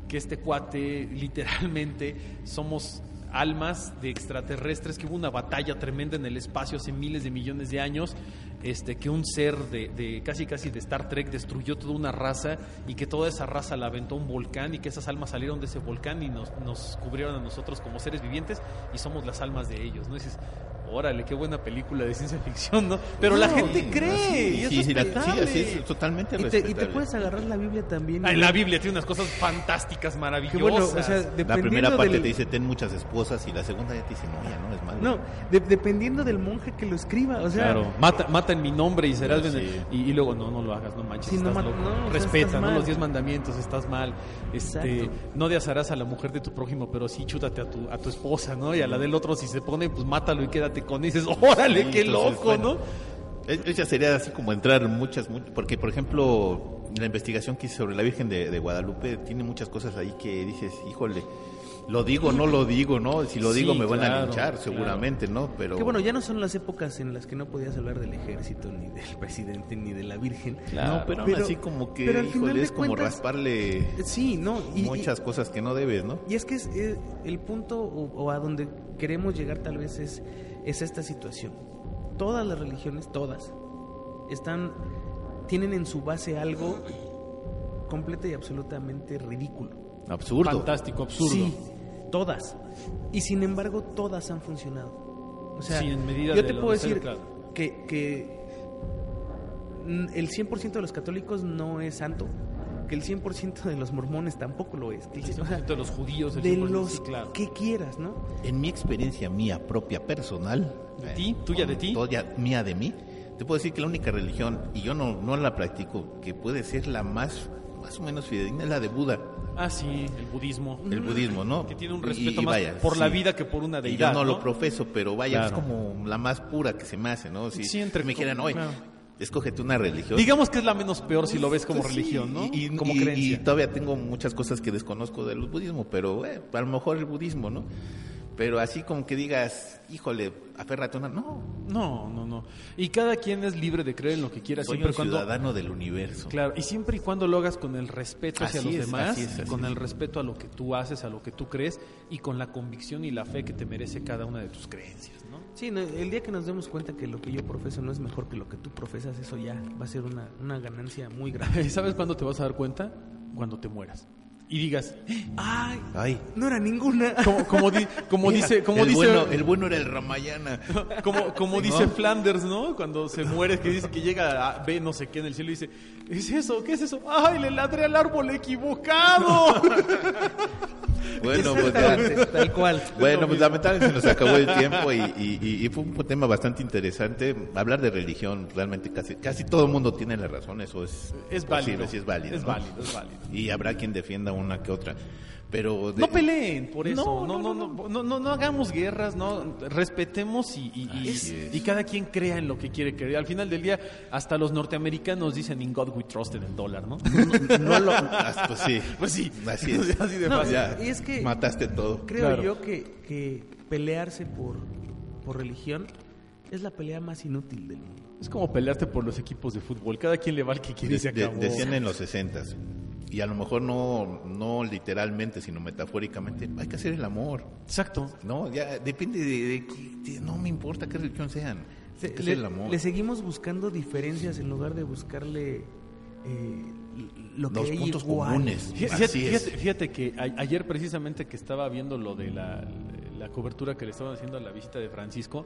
que este cuate literalmente somos almas de extraterrestres, que hubo una batalla tremenda en el espacio hace miles de millones de años, este, que un ser de, de casi casi de Star Trek destruyó toda una raza y que toda esa raza la aventó un volcán y que esas almas salieron de ese volcán y nos, nos cubrieron a nosotros como seres vivientes y somos las almas de ellos, ¿no? Y dices, órale, qué buena película de ciencia ficción, ¿no? Pero la No, gente sí, cree sí, y es sí, sí, la- sí, así es totalmente Y te, y te puedes agarrar la Biblia también. Ay, y- la Biblia tiene unas cosas fantásticas, maravillosas. bueno, o sea, dependiendo La primera parte del- te dice ten muchas esposas y la segunda ya te dice no, ya no es malo. No, de- dependiendo del monje que lo escriba, o sea, Claro, mata, mata en mi nombre y serás Sí. bene- y, y luego no, no lo hagas, no manches, Sí, no estás ma- loco. no, o sea, Respeta, estás ¿no? Los diez mandamientos, estás mal. Este, Exacto. no deasarás a la mujer de tu prójimo, pero sí chútate a tu, a tu esposa, ¿no? Y a la del otro, si se pone, pues mátalo y quédate con él. Y dices, órale, Sí, qué entonces, loco, bueno, ¿no? es- Esa sería así como entrar muchas, mu- porque por ejemplo, la investigación que hice sobre la Virgen de, de Guadalupe tiene muchas cosas ahí que dices, híjole, lo digo, no lo digo, ¿no? Si lo Sí, digo me van a claro, linchar claro. seguramente, ¿no? Pero que bueno, ya no son las épocas en las que no podías hablar del ejército, ni del presidente, ni de la Virgen. no, pero, Pero- así como que, pero al final híjole, de es como cuentas- rasparle Sí, no, y, y- muchas cosas que no debes, ¿no? Y es que es, eh, el punto o, o a donde queremos llegar tal vez es, es esta situación. Todas las religiones, todas, están, tienen en su base algo completa y absolutamente ridículo. Absurdo. Fantástico, absurdo. Sí, todas. Y sin embargo, todas han funcionado. O sea, Sí, en medida yo de te lo puedo decir claro. que, que el 100% de los católicos no es santo, que el 100% de los mormones tampoco lo es. que el El 100% o sea, 100% de los judíos, el de 100%, los sí, claro. que quieras, ¿no? En mi experiencia mía propia personal, ¿De ti? ¿Tuya de ti? Toya, mía de mí, te puedo decir que la única religión, y yo no, no la practico, que puede ser la más, más o menos fidedigna es la de Buda, Ah, sí, el budismo. el budismo, ¿no? Que tiene un Y- respeto y más vaya, por la sí. vida que por una Y deidad. yo no, lo profeso, pero vaya, Claro. es como la más pura que se me hace, ¿no? Si, Sí, entre me dijeran, oye, claro. Escógete una religión. Digamos que es la menos peor si lo ves como sí, religión, ¿no? Y, y- como y- creencia. y todavía tengo muchas cosas que desconozco del budismo, pero eh, a lo mejor el budismo, ¿no? Pero así como que digas, híjole, aférrate a una... No, No, no, no. Y cada quien es libre de creer en lo que quiera, soy siempre un y cuando ciudadano del universo. Claro, y siempre y cuando lo hagas con el respeto hacia Así los es, demás, así es, así con es. el respeto a lo que tú haces, a lo que tú crees y con la convicción y la fe que te merece cada una de tus creencias, ¿no? Sí, no, el día que nos demos cuenta que lo que yo profeso no es mejor que lo que tú profesas, eso ya va a ser una, una ganancia muy grande. ¿Y sabes cuándo te vas a dar cuenta? Cuando te mueras. Y digas, ¡Ay! Ay, No era ninguna. como, como, di- como mira, dice, como el, dice, bueno, el bueno era el Ramayana. como, como ¿No? dice Flanders, ¿no? Cuando se muere, que dice que llega a ve no sé qué en el cielo y dice, ¿es eso? ¿Qué es eso? ¡Ay, le ladré al árbol equivocado! Bueno, pues ya. Tal cual. Bueno, pues lamentablemente se nos acabó el tiempo y, y- y- y fue un tema bastante interesante. Hablar de religión, realmente casi casi todo el mundo tiene la razón, eso es, Es posible, válido. sí es válido. Es ¿no? válido, es válido. Y habrá quien defienda una que otra. Pero de- No peleen por eso, No, no, no, no, no, no, no, no hagamos guerras, no, respetemos y, y- y- es. y cada quien crea en lo que quiere creer. Al final del día, hasta los norteamericanos dicen in God we trust en el dólar, ¿no? no lo, ah, pues sí, Pues sí. así es. Así de No, fácil. Ya, y es que- mataste todo. Creo Claro. yo que, que pelearse por, por religión es la pelea más inútil del mundo. Es como pelearte por los equipos de fútbol. Cada quien le va al que quiere y se De- acabó. decían en los sesentas y a lo mejor no no literalmente, sino metafóricamente, hay que hacer el amor. Exacto. No, ya depende de, de no me importa qué religión sean. Se- Hay que le, hacer el amor. le seguimos buscando diferencias en lugar de buscarle eh, lo que Los hay puntos igual. comunes. Fíjate, Así fíjate, es. fíjate que a- ayer precisamente que estaba viendo lo de la, la cobertura que le estaban haciendo a la visita de Francisco,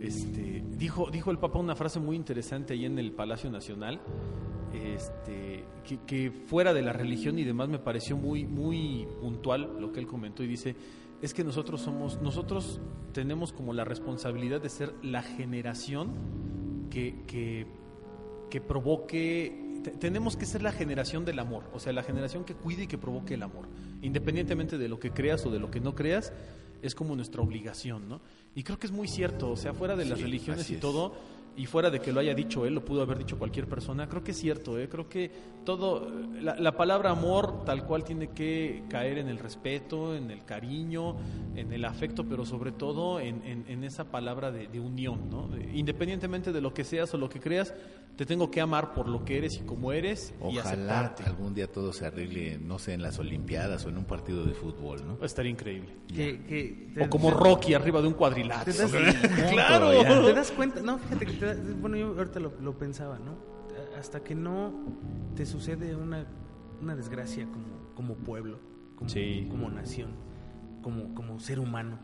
este, dijo, dijo el Papa una frase muy interesante ahí en el Palacio Nacional, este, que, que fuera de la religión y demás me pareció muy, muy puntual lo que él comentó y dice, es que nosotros somos, nosotros tenemos como la responsabilidad de ser la generación que, que que provoque, te- tenemos que ser la generación del amor, o sea, la generación que cuide y que provoque el amor, independientemente de lo que creas o de lo que no creas, es como nuestra obligación, ¿no? Y creo que es muy cierto, o sea, fuera de las Sí, religiones y todo, y fuera de que lo haya dicho él, lo pudo haber dicho cualquier persona, creo que es cierto, ¿eh? creo que todo, la, la palabra amor tal cual tiene que caer en el respeto, en el cariño, en el afecto, pero sobre todo en, en- en esa palabra de, de unión, ¿no? De- independientemente de lo que seas o lo que creas, te tengo que amar por lo que eres y como eres y Ojalá aceptarte. algún día todo se arregle, no sé, en las Olimpiadas o en un partido de fútbol, ¿no? Estaría increíble. Que- que te- O como te- Rocky arriba de un te cuadrilátero. das- Claro, ¿Te das cuenta? No, fíjate que te bueno, yo ahorita lo, lo pensaba, ¿no? Hasta que no te sucede una, una desgracia como, como pueblo, como, Sí. como nación, como, como ser humano,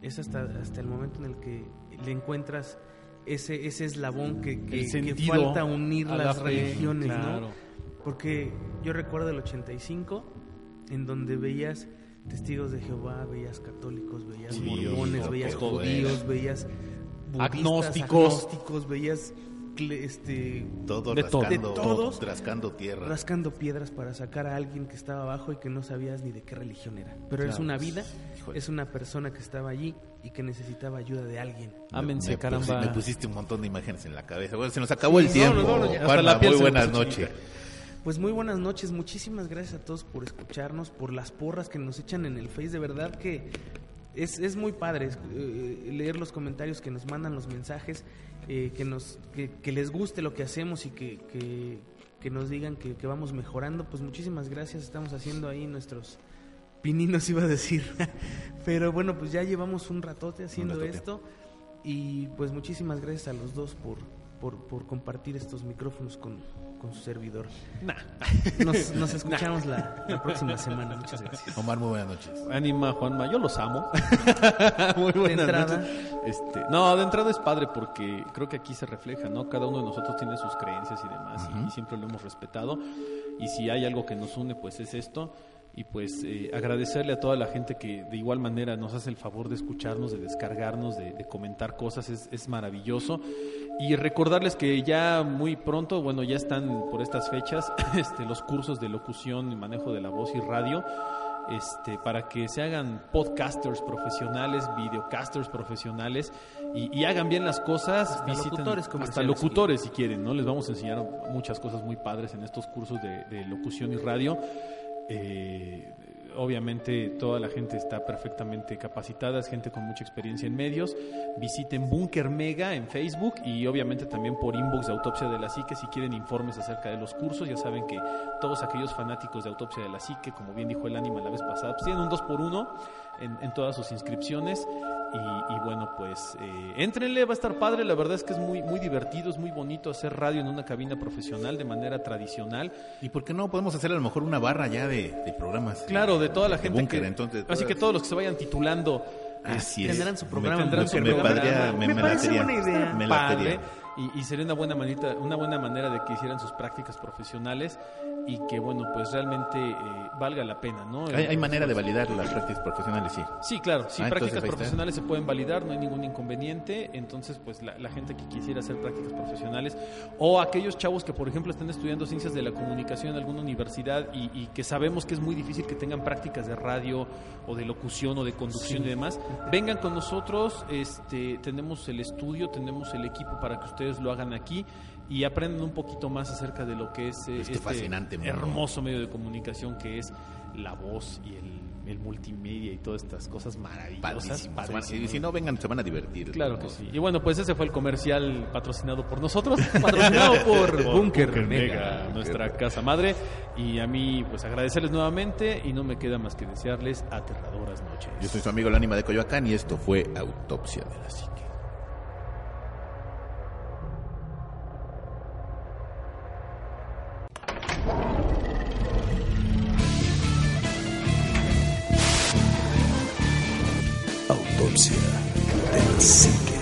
es hasta, hasta el momento en el que le encuentras ese, ese eslabón que, que- falta unir la las fe, religiones, claro. ¿no? Porque yo recuerdo el 85, en donde veías testigos de Jehová, veías católicos, veías mormones, veías judíos, veías budistas, Agnósticos. agnósticos, veías este Todo De todo. rascando, De todos. rascando tierra. rascando piedras para sacar a alguien que estaba abajo y que no sabías ni de qué religión era. Pero es Claro. una vida, Híjole. es una persona que estaba allí y que necesitaba ayuda de alguien. Ámense, me, caramba. pusi- me pusiste un montón de imágenes en la cabeza. Bueno, se nos acabó el tiempo. no, no, muy buenas noches. Pues muy buenas noches, muchísimas gracias a todos por escucharnos, por las porras que nos echan en el Face, de verdad que es, es muy padre eh, leer los comentarios que nos mandan, los mensajes, eh, que, nos, que, que les guste lo que hacemos y que, que, que nos digan que, que vamos mejorando, pues muchísimas gracias, estamos haciendo ahí nuestros pininos iba a decir, pero bueno, pues ya llevamos un ratote haciendo ratote. esto y pues muchísimas gracias a los dos por, por, por compartir estos micrófonos con, con su servidor. Nah. Nos, nos escuchamos la, la próxima semana. Muchas gracias. Omar, muy buenas noches. Anima, Juanma, yo los amo. Muy buenas entrada. noches. Este, no, de entrada es padre porque creo que aquí se refleja, ¿no? Cada uno de nosotros tiene sus creencias y demás y- y, siempre lo hemos respetado. Y si hay algo que nos une, pues es esto. Y pues eh, agradecerle a toda la gente que de igual manera nos hace el favor de escucharnos, de descargarnos, de, de comentar cosas, es, es maravilloso. Y recordarles que ya muy pronto, bueno, ya están por estas fechas este, los cursos de locución y manejo de la voz y radio este, para que se hagan podcasters profesionales, videocasters profesionales y, y hagan bien las cosas. Hasta visiten- locutores hasta locutores si quieren, ¿no? Les vamos a enseñar muchas cosas muy padres en estos cursos de, de locución y radio. Eh, obviamente toda la gente está perfectamente capacitada, es gente con mucha experiencia en medios. Visiten Bunker Mega en Facebook y obviamente también por inbox de Autopsia de la Psique si quieren informes acerca de los cursos. Ya saben que todos aquellos fanáticos de Autopsia de la Psique, como bien dijo el ánima la vez pasada, pues tienen un 2 por 1 en, en todas sus inscripciones. Y, y bueno, pues eh, éntrenle, va a estar padre. La verdad es que es muy, muy divertido, es muy bonito hacer radio en una cabina profesional de manera tradicional. ¿Y por qué no podemos hacer a lo mejor una barra ya de, de programas? Claro, de toda la gente que... entonces, así que todos los que se vayan titulando... Así es. Tendrán su programa. Me, Tendrán su me programa. padría- me, Me me parece buena idea. Me. Y, y sería una buena manita, una buena manera de que hicieran sus prácticas profesionales y que bueno pues realmente eh, valga la pena no Hay, hay manera de validar las prácticas profesionales, sí. sí claro si Ah, prácticas profesionales se pueden validar no hay ningún inconveniente. Entonces pues la, la gente que quisiera hacer prácticas profesionales o aquellos chavos que por ejemplo están estudiando ciencias de la comunicación en alguna universidad y, y que sabemos que es muy difícil que tengan prácticas de radio o de locución o de conducción y demás vengan con nosotros este tenemos el estudio tenemos el equipo para que ustedes lo hagan aquí y aprendan un poquito más acerca de lo que es eh, Este fascinante hermoso medio de comunicación que es la voz y el, el multimedia y todas estas cosas maravillosas. Padrísimo. padrísimo. Y si no vengan, se van a divertir. Claro que sí. Y bueno, pues ese fue el comercial patrocinado por nosotros, patrocinado por Bunker Mega, nuestra casa madre. Y a mí, pues agradecerles nuevamente y no me queda más que desearles aterradoras noches. Yo soy su amigo el ánima de Coyoacán y esto fue Autopsia de la Psique. Autopsia de la psique.